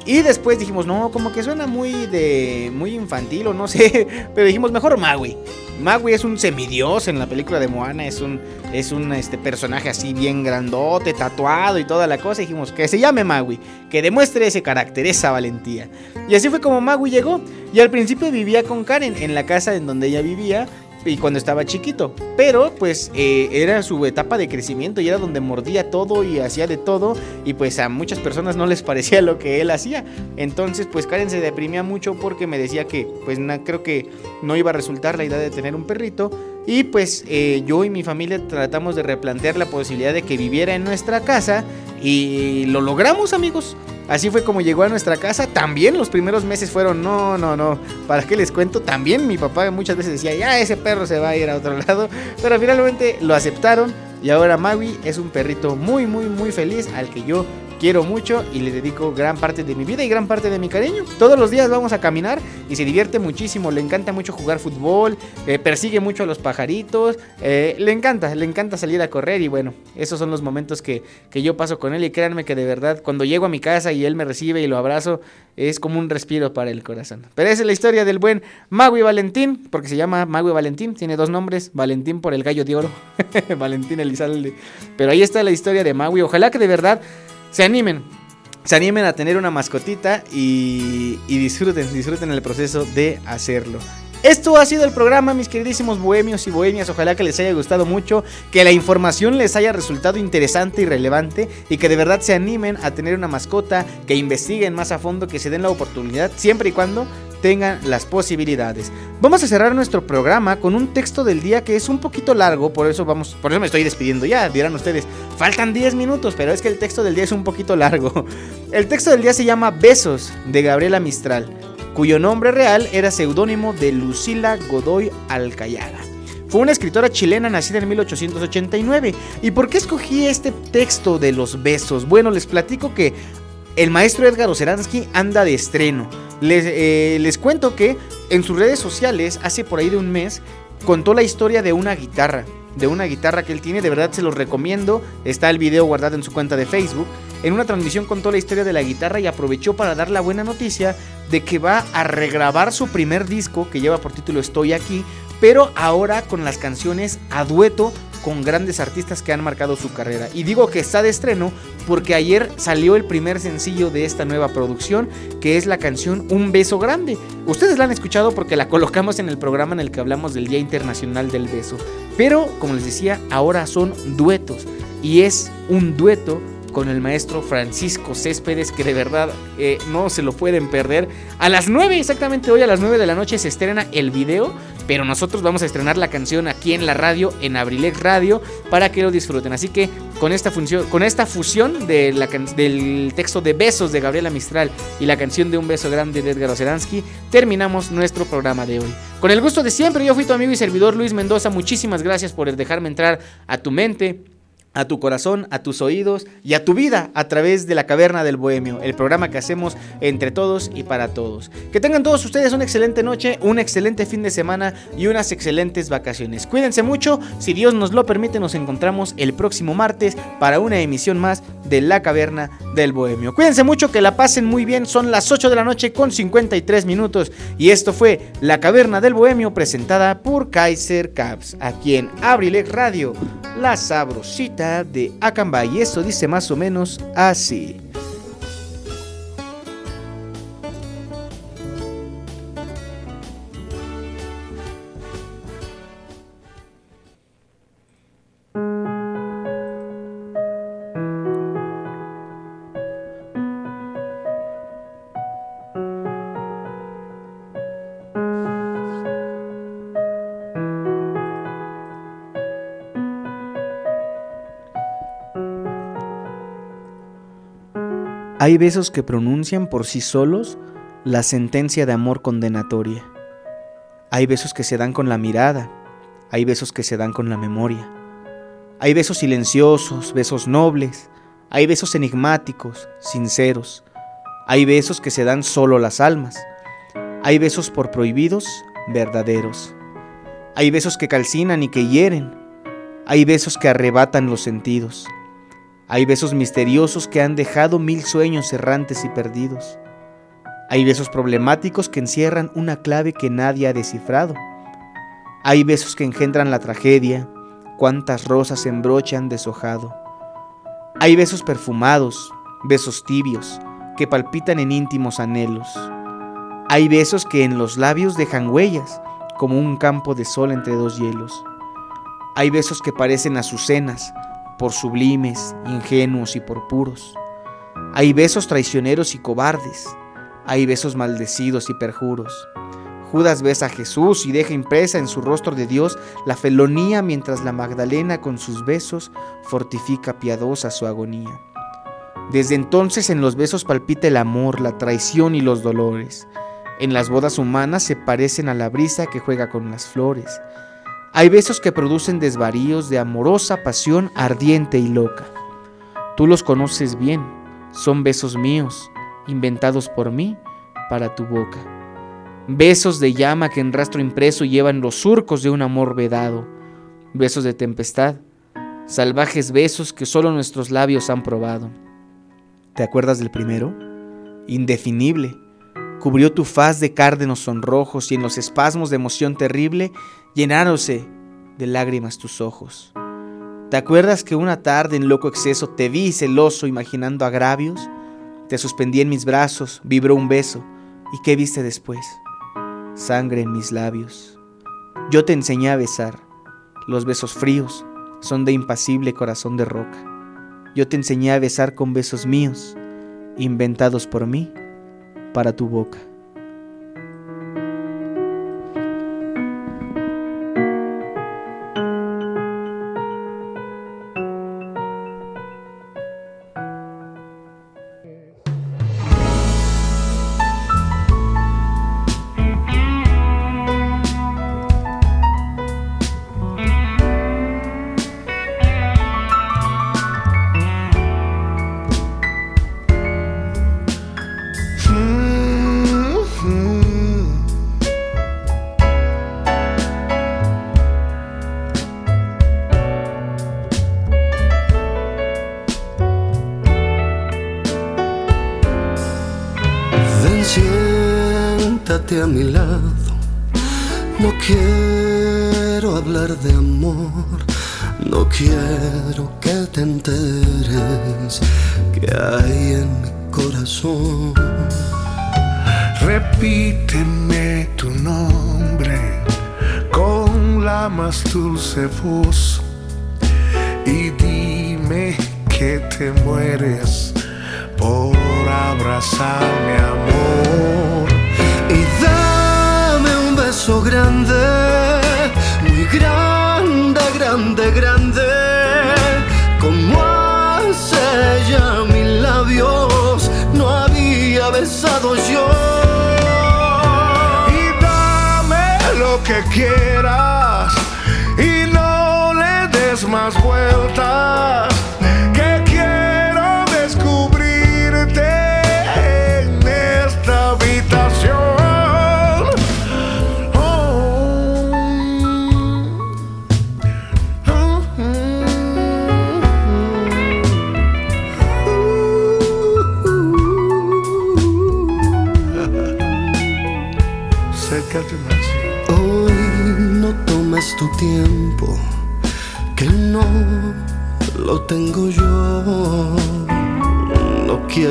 Y después dijimos, no, como que suena muy de. muy infantil o no sé. Pero dijimos, mejor Maui. Maui es un semidios en la película de Moana. Es un. Es un este, personaje así bien grandote, tatuado y toda la cosa. Dijimos, que se llame Maui. Que demuestre ese carácter, esa valentía. Y así fue como Maui llegó. Y al principio vivía con Karen en la casa en donde ella vivía y cuando estaba chiquito. Pero pues eh, era su etapa de crecimiento y era donde mordía todo y hacía de todo y pues a muchas personas no les parecía lo que él hacía. Entonces pues Karen se deprimía mucho porque me decía que pues creo que no iba a resultar la idea de tener un perrito. Y pues eh, yo y mi familia tratamos de replantear la posibilidad de que viviera en nuestra casa y lo logramos amigos. Así fue como llegó a nuestra casa. También los primeros meses fueron, no, no, no. ¿Para qué les cuento? También mi papá muchas veces decía, ya ese perro se va a ir a otro lado. Pero finalmente lo aceptaron. Y ahora Maui es un perrito muy, muy, muy feliz al que yo quiero mucho y le dedico gran parte de mi vida y gran parte de mi cariño. Todos los días vamos a caminar y se divierte muchísimo. Le encanta mucho jugar fútbol, eh, persigue mucho a los pajaritos. eh, le encanta, le encanta salir a correr y bueno, esos son los momentos que, que yo paso con él. Y créanme que de verdad, cuando llego a mi casa y él me recibe y lo abrazo, es como un respiro para el corazón. Pero esa es la historia del buen Magui Valentín, porque se llama Magui Valentín, tiene dos nombres, Valentín por el gallo de oro, Valentín Elizalde. Pero ahí está la historia de Magui, ojalá que de verdad se animen. Se animen a tener una mascotita y, y disfruten, disfruten el proceso de hacerlo. Esto ha sido el programa, mis queridísimos bohemios y bohemias. Ojalá que les haya gustado mucho, que la información les haya resultado interesante y relevante y que de verdad se animen a tener una mascota, que investiguen más a fondo, que se den la oportunidad, siempre y cuando tengan las posibilidades. Vamos a cerrar nuestro programa con un texto del día que es un poquito largo, por eso vamos, por eso me estoy despidiendo ya, dirán ustedes, faltan 10 minutos, pero es que el texto del día es un poquito largo. El texto del día se llama Besos de Gabriela Mistral cuyo nombre real era seudónimo de Lucila Godoy Alcayaga. Fue una escritora chilena nacida en 1889. ¿Y por qué escogí este texto de los besos? Bueno, les platico que el maestro Edgar Oceransky anda de estreno. Les, eh, les cuento que en sus redes sociales, hace por ahí de un mes, contó la historia de una guitarra. De una guitarra que él tiene, de verdad se los recomiendo. Está el video guardado en su cuenta de Facebook. En una transmisión contó la historia de la guitarra y aprovechó para dar la buena noticia de que va a regrabar su primer disco que lleva por título Estoy aquí, pero ahora con las canciones a dueto con grandes artistas que han marcado su carrera. Y digo que está de estreno porque ayer salió el primer sencillo de esta nueva producción, que es la canción Un beso grande. Ustedes la han escuchado porque la colocamos en el programa en el que hablamos del Día Internacional del Beso. Pero, como les decía, ahora son duetos. Y es un dueto con el maestro Francisco Céspedes, que de verdad eh, no se lo pueden perder. A las 9, exactamente hoy a las 9 de la noche se estrena el video, pero nosotros vamos a estrenar la canción aquí en la radio, en Abrilex Radio, para que lo disfruten. Así que con esta, función, con esta fusión de la del texto de Besos de Gabriela Mistral y la canción de Un Beso Grande de Edgar Oceransky, terminamos nuestro programa de hoy. Con el gusto de siempre, yo fui tu amigo y servidor Luis Mendoza. Muchísimas gracias por dejarme entrar a tu mente, a tu corazón, a tus oídos y a tu vida a través de la Caverna del Bohemio, el programa que hacemos entre todos y para todos. Que tengan todos ustedes una excelente noche, un excelente fin de semana y unas excelentes vacaciones. Cuídense mucho, si Dios nos lo permite nos encontramos el próximo martes para una emisión más de la Caverna del Bohemio. Cuídense mucho, que la pasen muy bien, son las 8 de la noche con 53 minutos y esto fue La Caverna del Bohemio presentada por Kaiser Caps, aquí en Abrilex Radio, la sabrosita de Acambay. Y esto dice más o menos así. Hay besos que pronuncian por sí solos la sentencia de amor condenatoria. Hay besos que se dan con la mirada, hay besos que se dan con la memoria. Hay besos silenciosos, besos nobles, hay besos enigmáticos, sinceros. Hay besos que se dan solo las almas. Hay besos por prohibidos, verdaderos. Hay besos que calcinan y que hieren. Hay besos que arrebatan los sentidos. Hay besos misteriosos que han dejado mil sueños errantes y perdidos. Hay besos problemáticos que encierran una clave que nadie ha descifrado. Hay besos que engendran la tragedia, cuántas rosas en broche han deshojado. Hay besos perfumados, besos tibios, que palpitan en íntimos anhelos. Hay besos que en los labios dejan huellas, como un campo de sol entre dos hielos. Hay besos que parecen azucenas, por sublimes, ingenuos y por puros. Hay besos traicioneros y cobardes. Hay besos maldecidos y perjuros. Judas besa a Jesús y deja impresa en su rostro de Dios la felonía mientras la Magdalena con sus besos fortifica piadosa su agonía. Desde entonces en los besos palpita el amor, la traición y los dolores. En las bodas humanas se parecen a la brisa que juega con las flores. Hay besos que producen desvaríos de amorosa pasión ardiente y loca. Tú los conoces bien, son besos míos, inventados por mí para tu boca. Besos de llama que en rastro impreso llevan los surcos de un amor vedado. Besos de tempestad, salvajes besos que solo nuestros labios han probado. ¿Te acuerdas del primero? Indefinible. Cubrió tu faz de cárdenos sonrojos y en los espasmos de emoción terrible llenáronse de lágrimas tus ojos. ¿Te acuerdas que una tarde en loco exceso te vi celoso imaginando agravios? Te suspendí en mis brazos, vibró un beso. ¿Y qué viste después? Sangre en mis labios. Yo te enseñé a besar. Los besos fríos son de impasible corazón de roca. Yo te enseñé a besar con besos míos, inventados por mí, para tu boca. Con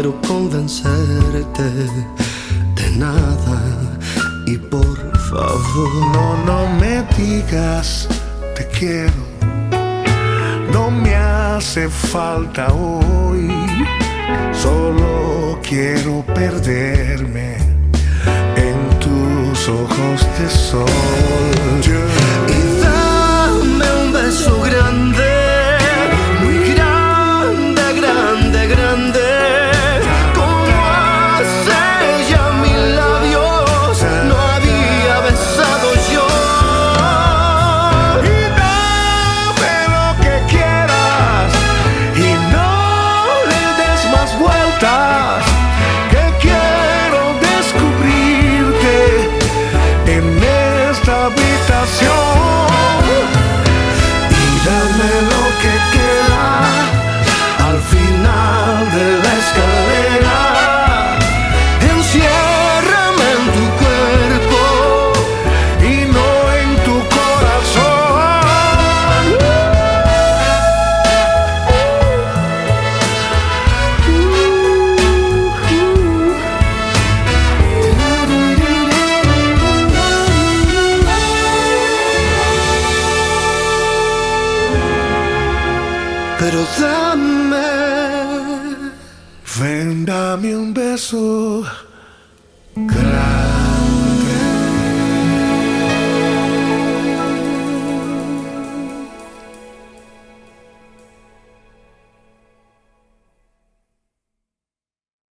quiero convencerte de nada y por favor. No, no me digas te quiero, no me hace falta hoy, solo quiero perderme en tus ojos de sol. Y dame un beso grande